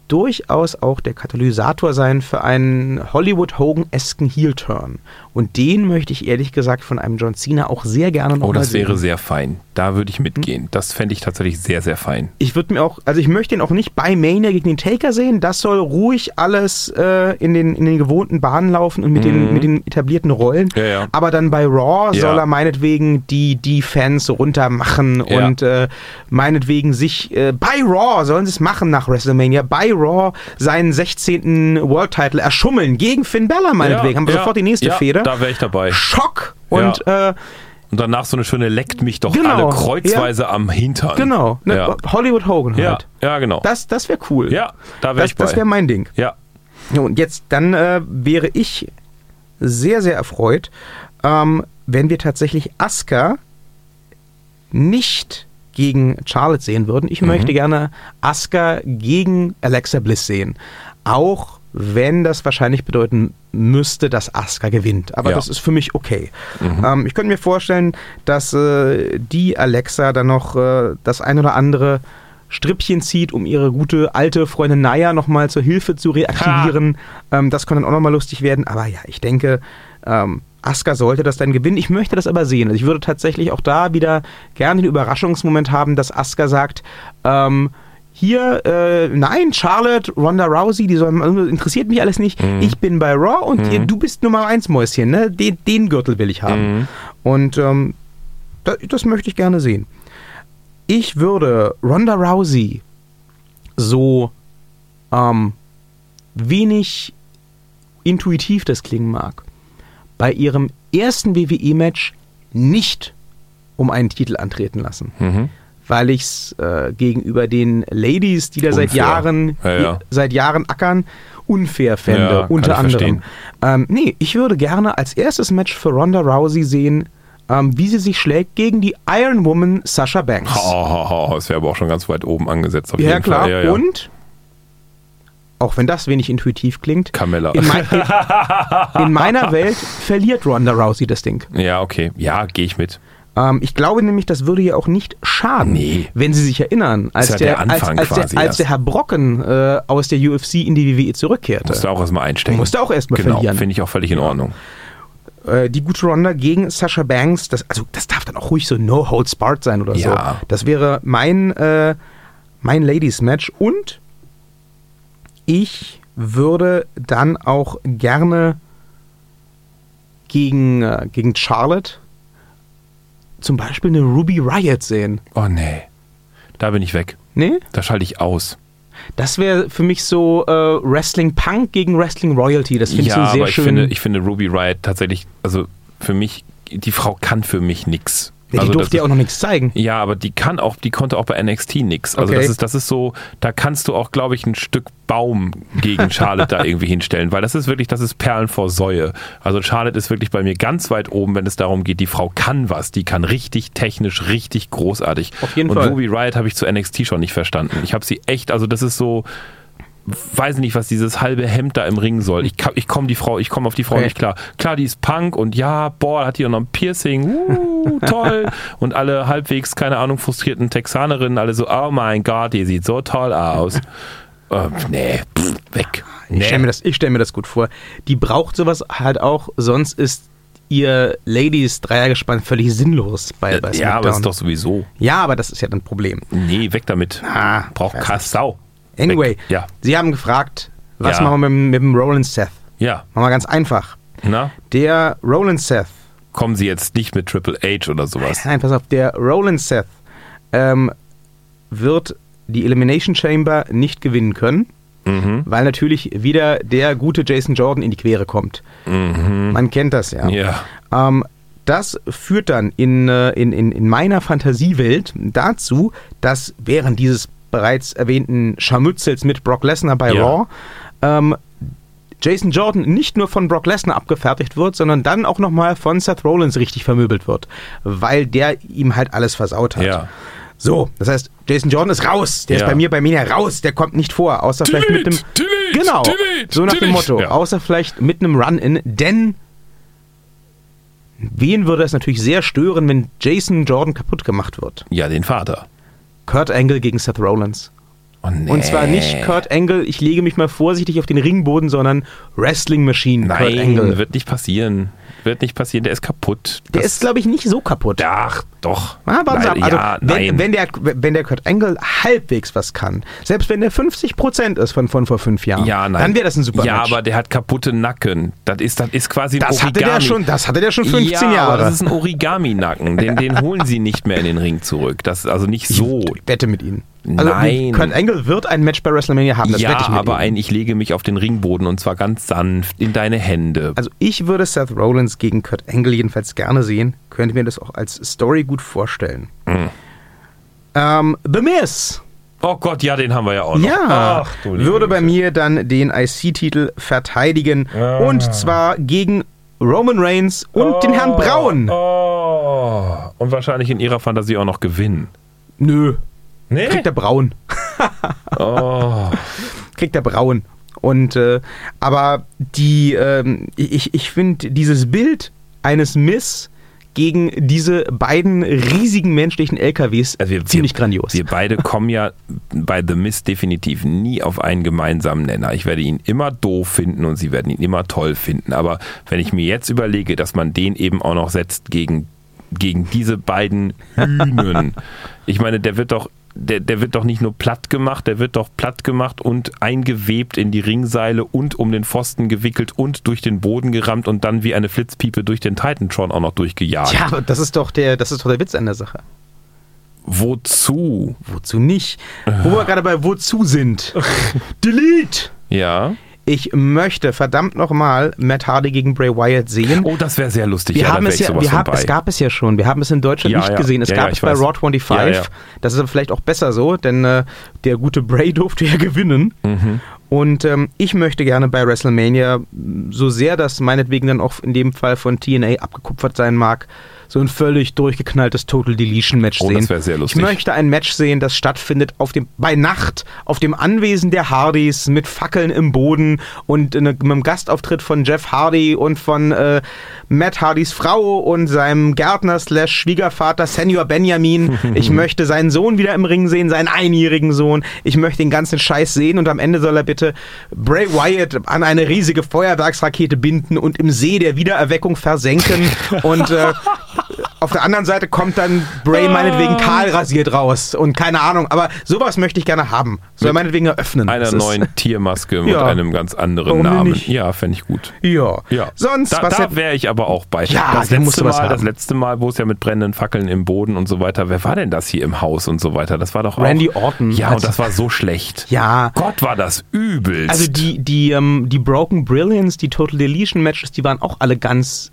durchaus auch der Katalysator sein für einen Hollywood-Hogan-esken Heel-Turn. Und den möchte ich ehrlich gesagt von einem John Cena auch sehr gerne noch Oh, das sehen. wäre sehr fein. Da würde ich mitgehen. Das fände ich tatsächlich sehr, sehr fein. Ich würde mir auch, also ich möchte ihn auch nicht bei Mania gegen den Taker sehen. Das soll ruhig alles äh, in, den, in den gewohnten Bahnen laufen und mit, den, mit den etablierten Rollen. Mhm. Ja, ja. Aber dann bei Raw Ja. soll er meinetwegen die, die Fans runtermachen und äh, meinetwegen sich äh, bei Raw sollen sie es machen nach WrestleMania. Bei Raw seinen 16. World Title erschummeln gegen Finn Balor meinetwegen. Haben wir ja, sofort die nächste ja, Fehde. Da wäre ich dabei. Schock und äh, Und danach so eine schöne leckt mich doch Genau, alle kreuzweise am Hintern. genau, ne, Ja. Hollywood Hogan Ja, halt. ja, genau. Das, das wäre cool. ja, da wäre das, ich bei. das wäre mein Ding. ja. Ja, Und jetzt, dann äh, wäre ich sehr, sehr erfreut, ähm, wenn wir tatsächlich Asuka nicht gegen Charlotte sehen würden. Ich möchte gerne Asuka gegen Alexa Bliss sehen. Auch wenn das wahrscheinlich bedeuten müsste, dass Asuka gewinnt. Aber Ja. das ist für mich okay. Ähm, ich könnte mir vorstellen, dass äh, die Alexa dann noch äh, das ein oder andere Strippchen zieht, um ihre gute alte Freundin Naya nochmal zur Hilfe zu reaktivieren. Ähm, das kann dann auch nochmal lustig werden. Aber ja, ich denke, ähm, Asuka sollte das dann gewinnen. Ich möchte das aber sehen. Also ich würde tatsächlich auch da wieder gerne den Überraschungsmoment haben, dass Asuka sagt, ähm, hier, äh, nein, Charlotte, Ronda Rousey, die soll, interessiert mich alles nicht. Ich bin bei Raw und ihr, du bist Nummer 1 Mäuschen, ne? Den, den Gürtel will ich haben. Und ähm, das, das möchte ich gerne sehen. Ich würde Ronda Rousey so ähm, wenig intuitiv das klingen mag, bei ihrem ersten WWE-Match nicht um einen Titel antreten lassen. Mhm. Weil ich es äh, gegenüber den Ladies, die da seit Unfair. Jahren, Ja, ja. seit Jahren ackern, unfair fände. Ja, unter anderem. Ähm, nee, ich würde gerne als erstes Match für Ronda Rousey sehen, ähm, wie sie sich schlägt gegen die Iron Woman Sasha Banks. Oh, oh, oh, das wäre aber auch schon ganz weit oben angesetzt. Auf Ja, jeden klar. Fall. Ja, ja. Und, auch wenn das wenig intuitiv klingt, Carmella. in, mein, in, in meiner Welt verliert Ronda Rousey das Ding. ja, okay. Ja, gehe ich mit. Ähm, ich glaube nämlich, das würde ihr auch nicht schaden, Nee. wenn Sie sich erinnern, als, ja der, der als, Anfang als, quasi der, als der Herr Brocken äh, aus der UFC in die WWE zurückkehrte. Musst du auch erstmal einstecken. Musste auch erstmal genau, verlieren. finde ich auch völlig in Ordnung. Äh, die gute Ronda gegen Sasha Banks, das, also das darf dann auch ruhig so No Holds Barred sein oder Ja. so. Das wäre mein, äh, mein Ladies Match und ich würde dann auch gerne gegen, äh, gegen Charlotte zum Beispiel eine Ruby Riot sehen. Oh nee. Da bin ich weg. Nee? Da schalte ich aus. Das wäre für mich so äh, Wrestling Punk gegen Wrestling Royalty. Das finde ich so ja, sehr aber ich schön. finde, ich finde Ruby Riot tatsächlich, also für mich, die Frau kann für mich nix. Ja, die also durfte ja auch noch nichts zeigen. Ja, aber die kann auch, die konnte auch bei NXT nix. Also Okay. das ist, das ist so, da kannst du auch, glaube ich, ein Stück Baum gegen Charlotte da irgendwie hinstellen, weil das ist wirklich, das ist Perlen vor Säue. Also Charlotte ist wirklich bei mir ganz weit oben, wenn es darum geht, die Frau kann was, die kann richtig technisch, richtig großartig. Auf jeden Und Fall. Ruby Riot habe ich zu NXT schon nicht verstanden. Ich habe sie echt, also das ist so, weiß nicht, was dieses halbe Hemd da im Ring soll. Ich, ich komme die Frau, ich komme auf die Frau nicht klar. Klar, die ist Punk und ja, boah, hat die auch noch ein Piercing, uh, toll. und alle halbwegs, keine Ahnung, frustrierten Texanerinnen, alle so, oh mein Gott, die sieht so toll aus. Äh, nee, pff, weg. Ich stelle mir, das- ich stell mir das gut vor. Die braucht sowas halt auch, sonst ist ihr Ladies Dreiergespann völlig sinnlos bei, bei ja, aber ist doch sowieso. ja, aber das ist ja ein Problem. Nee, weg damit. Ah, Braucht weiß Kass Sau. Anyway. Ja. Sie haben gefragt, was Ja. machen wir mit, mit dem Roland Seth? Ja. Machen wir ganz einfach. Na? Der Roland Seth, Kommen Sie jetzt nicht mit Triple H oder sowas. nein, pass auf, der Roland Seth ähm, wird die Elimination Chamber nicht gewinnen können, Mhm. weil natürlich wieder der gute Jason Jordan in die Quere kommt. Man kennt das ja. Mhm. Ja. Ähm, das führt dann in, äh, in, in, in meiner Fantasiewelt dazu, dass während dieses bereits erwähnten Scharmützels mit Brock Lesnar bei Ja. Raw ähm, Jason Jordan nicht nur von Brock Lesnar abgefertigt wird, sondern dann auch nochmal von Seth Rollins richtig vermöbelt wird, weil der ihm halt alles versaut hat. Ja. So, das heißt, Jason Jordan ist raus. Der Ja. ist bei mir bei Mania raus. Der kommt nicht vor, außer vielleicht mit delete, genau so nach dem. Motto, außer vielleicht mit einem Run-in, denn wen würde es natürlich sehr stören, wenn Jason Jordan kaputt gemacht wird? Ja, den Vater. Kurt Angle gegen Seth Rollins. Oh, nee. Und zwar nicht Kurt Angle, ich lege mich mal vorsichtig auf den Ringboden, sondern Wrestling Machine Kurt Nein, Angle. wird nicht passieren. Wird nicht passieren. Der ist kaputt. Der Das- ist, glaube ich, nicht so kaputt. Ach, doch. Ja, warten Sie ab. Nein, Also, ja, wenn, wenn, der, wenn der Kurt Angle halbwegs was kann, selbst wenn der 50% ist von, von vor fünf Jahren, ja, nein. dann wäre das ein super Ja, Match. aber der hat kaputte Nacken. Das ist, das ist quasi ein das Origami. hatte der schon, das hatte der schon 15 ja, Jahre. das ist ein Origami-Nacken. Den, den holen sie nicht mehr in den Ring zurück. Das ist also nicht so. Ich wette mit Ihnen. Also Nein. Kurt Angle wird ein Match bei WrestleMania haben, das Ja, ich aber Ihnen. ein, ich lege mich auf den Ringboden und zwar ganz sanft in deine Hände. Also ich würde Seth Rollins gegen Kurt Angle jedenfalls gerne sehen, könnte mir das auch als Story gut vorstellen. Mhm. Ähm, The Miz, Oh Gott, ja, den haben wir ja auch noch. ja, Ach, würde bei mir dann den IC-Titel verteidigen Ah. und zwar gegen Roman Reigns und den Herrn Braun. Oh. Und wahrscheinlich in ihrer Fantasie auch noch gewinnen. Nö, Nee. kriegt der Braun. Oh. kriegt der Braun. Und äh, aber die, ähm, ich, ich finde dieses Bild eines Miss gegen diese beiden riesigen menschlichen LKWs Also wir, ziemlich wir, grandios. Wir beide kommen ja bei The Mist definitiv nie auf einen gemeinsamen Nenner. Ich werde ihn immer doof finden und sie werden ihn immer toll finden. Aber wenn ich mir jetzt überlege, dass man den eben auch noch setzt gegen, gegen diese beiden Hühnen. ich meine, der wird doch. Der, der wird doch nicht nur platt gemacht, der wird doch platt gemacht und eingewebt in die Ringseile und um den Pfosten gewickelt und durch den Boden gerammt und dann wie eine Flitzpiepe durch den Titantron auch noch durchgejagt. ja, aber das ist doch der, das ist doch der Witz an der Sache. Wozu? Wozu nicht? Wo wir gerade bei wozu sind. Delete! Ja. Ich möchte verdammt nochmal Matt Hardy gegen Bray Wyatt sehen. Oh, das wäre sehr lustig. Wir ja, haben es ja, wir haben, es gab es ja schon. Wir haben es in Deutschland Ja, nicht ja. gesehen. Es gab es bei weiß. Raw 25. Ja, ja. Das ist aber vielleicht auch besser so, denn äh, der gute Bray durfte ja gewinnen. Mhm. Und ähm, ich möchte gerne bei WrestleMania, so sehr das meinetwegen dann auch in dem Fall von TNA abgekupfert sein mag, so ein völlig durchgeknalltes Total Deletion Match Oh, sehen. das wär sehr lustig. Ich möchte ein Match sehen, das stattfindet auf dem, bei Nacht auf dem Anwesen der Hardys mit Fackeln im Boden und äh, mit einem Gastauftritt von Jeff Hardy und von äh, Matt Hardys Frau und seinem Gärtner slash Schwiegervater Senior Benjamin. Ich möchte seinen Sohn wieder im Ring sehen, seinen einjährigen Sohn. Ich möchte den ganzen Scheiß sehen und am Ende soll er bitte Bray Wyatt an eine riesige Feuerwerksrakete binden und im See der Wiedererweckung versenken und äh, auf der anderen Seite kommt dann Bray meinetwegen kahl rasiert raus und keine Ahnung, aber sowas möchte ich gerne haben. Soll meinetwegen eröffnen. Einer Das ist- neuen Tiermaske mit Ja. einem ganz anderen Warum Namen. nicht? Ja, fände ich gut. Ja. Ja. Sonst, da, was da wäre ich aber auch bei. Ja, das letzte was Mal, das letzte Mal, wo es ja mit brennenden Fackeln im Boden und so weiter, wer war denn das hier im Haus und so weiter? Das war doch Randy auch, Orton Ja, und das war so schlecht. Ja. Gott, war das übelst. Also die, die, ähm, die Broken Brilliance, die Total Deletion Matches, die waren auch alle ganz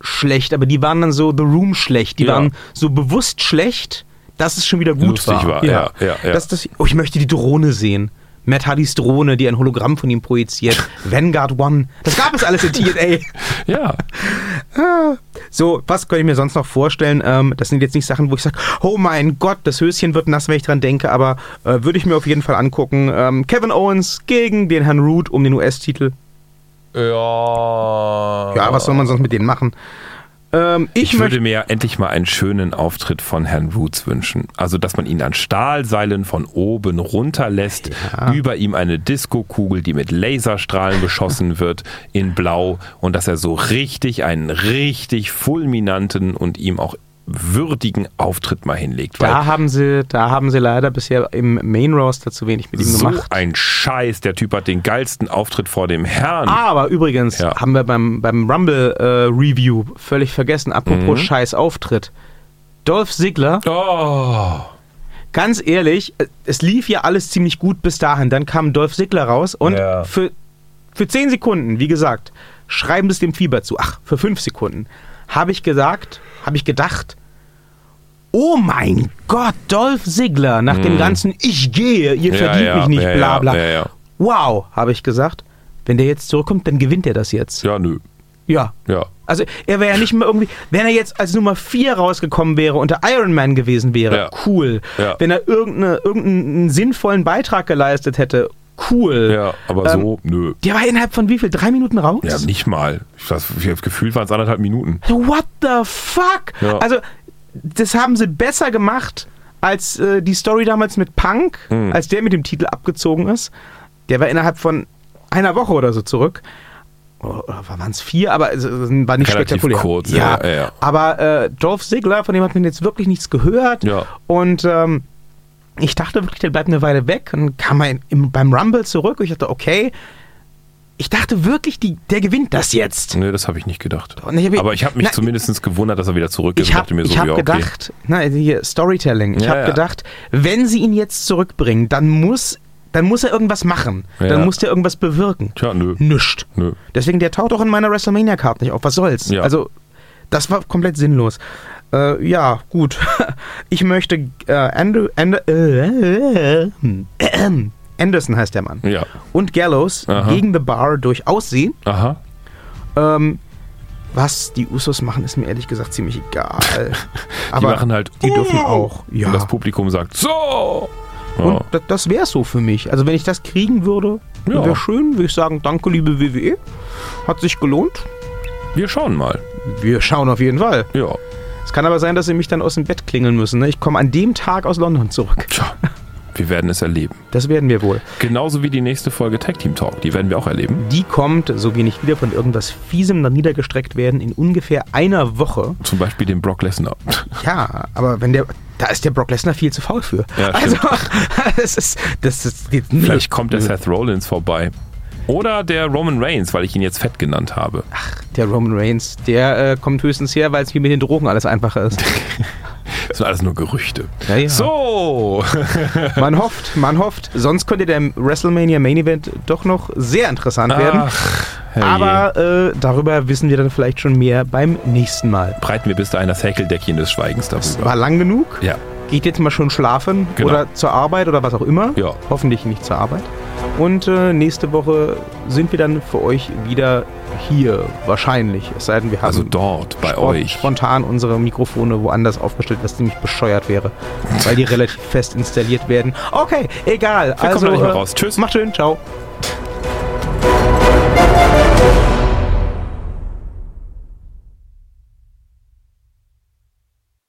schlecht, aber die waren dann so The Room schlecht. Die Ja. waren so bewusst schlecht, dass es schon wieder gut Lustig war, ja, ja, ja. Das, das, oh, ich möchte die Drohne sehen. Matt Hardys Drohne, die ein Hologramm von ihm projiziert. Vanguard One. Das gab es alles in TNA. ja. So, was könnte ich mir sonst noch vorstellen? Ähm, das sind jetzt nicht Sachen, wo ich sage, oh mein Gott, das Höschen wird nass, wenn ich dran denke, aber äh, würde ich mir auf jeden Fall angucken. Ähm, Kevin Owens gegen den Herrn Root um den US-Titel. Ja. Ja, was soll man sonst mit denen machen? Ähm, ich, Ich, würde mir ja endlich mal einen schönen Auftritt von Herrn Roots wünschen. Also, dass man ihn an Stahlseilen von oben runterlässt, über ihm eine Diskokugel, die mit Laserstrahlen beschossen wird, in Blau und dass er so richtig einen richtig fulminanten und ihm auch würdigen Auftritt mal hinlegt. Da haben sie, da haben sie leider bisher im Main Roster zu wenig mit ihm so gemacht. ein Scheiß, der Typ hat den geilsten Auftritt vor dem Herrn. Aber übrigens Ja. haben wir beim, beim Rumble äh, Review völlig vergessen, apropos Mhm. scheiß Auftritt. Dolph Ziggler, Oh, ganz ehrlich, äh, es lief ja alles ziemlich gut bis dahin. Dann kam Dolph Ziggler raus und Ja. für, für 10 Sekunden, wie gesagt, schreiben es dem Fieber zu. Ach, für 5 Sekunden habe ich gesagt, habe ich gedacht, oh mein Gott, Dolph Ziggler, nach dem ganzen Ich gehe, ihr Mhm. Ja, verdient ja, mich nicht, ja, bla bla. Wow, habe ich gesagt. Wenn der jetzt zurückkommt, dann gewinnt er das jetzt. ja, nö. Ja. Ja. Also er wäre ja nicht mehr irgendwie, wenn er jetzt als Nummer 4 rausgekommen wäre und der Iron Man gewesen wäre, Ja. cool. Ja. Wenn er irgendeine, irgendeinen sinnvollen Beitrag geleistet hätte, cool. Ja, aber Ähm, so, nö. Der war innerhalb von wie viel? Drei Minuten raus? Ja, nicht mal. Ich weiß, gefühlt waren es anderthalb Minuten. What the fuck? Ja. Also, das haben sie besser gemacht als äh, die Story damals mit Punk, Hm. als der mit dem Titel abgezogen ist. Der war innerhalb von einer Woche oder so zurück. Oder waren es vier? Aber es es war nicht Relativ spektakulär. kurz, ja, ja, ja. Aber äh, Dolph Ziggler, von dem hat man jetzt wirklich nichts gehört. Ja. Und ähm, ich dachte wirklich, der bleibt eine Weile weg. Und dann kam er im, beim Rumble zurück und ich dachte, okay. Ich dachte wirklich, die, der gewinnt das jetzt. Nee, das habe ich nicht gedacht. Ich hab- aber ich habe mich Na, zumindest gewundert, dass er wieder zurück ist. Ich habe dachte mir so, hab ja, okay. gedacht, na, hier, Storytelling, ich Ja, habe ja. gedacht, wenn sie ihn jetzt zurückbringen, dann muss, dann muss er irgendwas machen. Dann muss der irgendwas bewirken. Tja, nö. Nischt. Nö. Deswegen, der taucht auch in meiner WrestleMania-Card nicht auf. Was soll's? Ja. Also, das war komplett sinnlos. Äh, ja, gut. Ich möchte äh, äh, äh, äh, Anderson heißt der Mann. Ja. Und Gallows Aha. gegen The Bar durchaus sehen. Aha. Ähm, was die Usos machen, ist mir ehrlich gesagt ziemlich egal. Die machen halt. die dürfen "Oh!" auch. Ja. Und das Publikum sagt so. Ja. Und das, das wäre so für mich. Also wenn ich das kriegen würde, Ja. wäre schön. Würde ich sagen, danke liebe WWE. Hat sich gelohnt. Wir schauen mal. Wir schauen auf jeden Fall. Ja. Es kann aber sein, dass sie mich dann aus dem Bett klingeln müssen. Ne? Ich komme an dem Tag aus London zurück. Tja. Wir werden es erleben. Das werden wir wohl. Genauso wie die nächste Folge Tag Team Talk. Die werden wir auch erleben. Die kommt, so wir nicht wieder von irgendwas Fiesem da niedergestreckt werden, in ungefähr einer Woche. Zum Beispiel den Brock Lesnar. Ja, aber wenn der. Da ist der Brock Lesnar viel zu faul für. Ja, also, das ist. Das ist. Vielleicht kommt der Seth Rollins vorbei. Oder der Roman Reigns, weil ich ihn jetzt fett genannt habe. Der Roman Reigns, der äh, kommt höchstens her, weil es wie mit den Drogen alles einfacher ist. Das sind alles nur Gerüchte. Ja, ja. So. Man hofft, man hofft. Sonst könnte der WrestleMania Main Event doch noch sehr interessant werden. Ach, herrje. Aber äh, darüber wissen wir dann vielleicht schon mehr beim nächsten Mal. breiten wir bis dahin das Häkeldeckchen des Schweigens darüber. War lang genug. Ja. Geht jetzt mal schon schlafen Genau. oder zur Arbeit oder was auch immer. Ja. Hoffentlich nicht zur Arbeit. Und äh, nächste Woche sind wir dann für euch wieder hier. Wahrscheinlich. Es sei denn, wir haben Also dort bei spon- euch. spontan unsere Mikrofone woanders aufgestellt, was ziemlich bescheuert wäre. weil die relativ fest installiert werden. Okay, egal. Wir kommen also, da nicht mehr äh, raus. Tschüss. Macht schön. Ciao.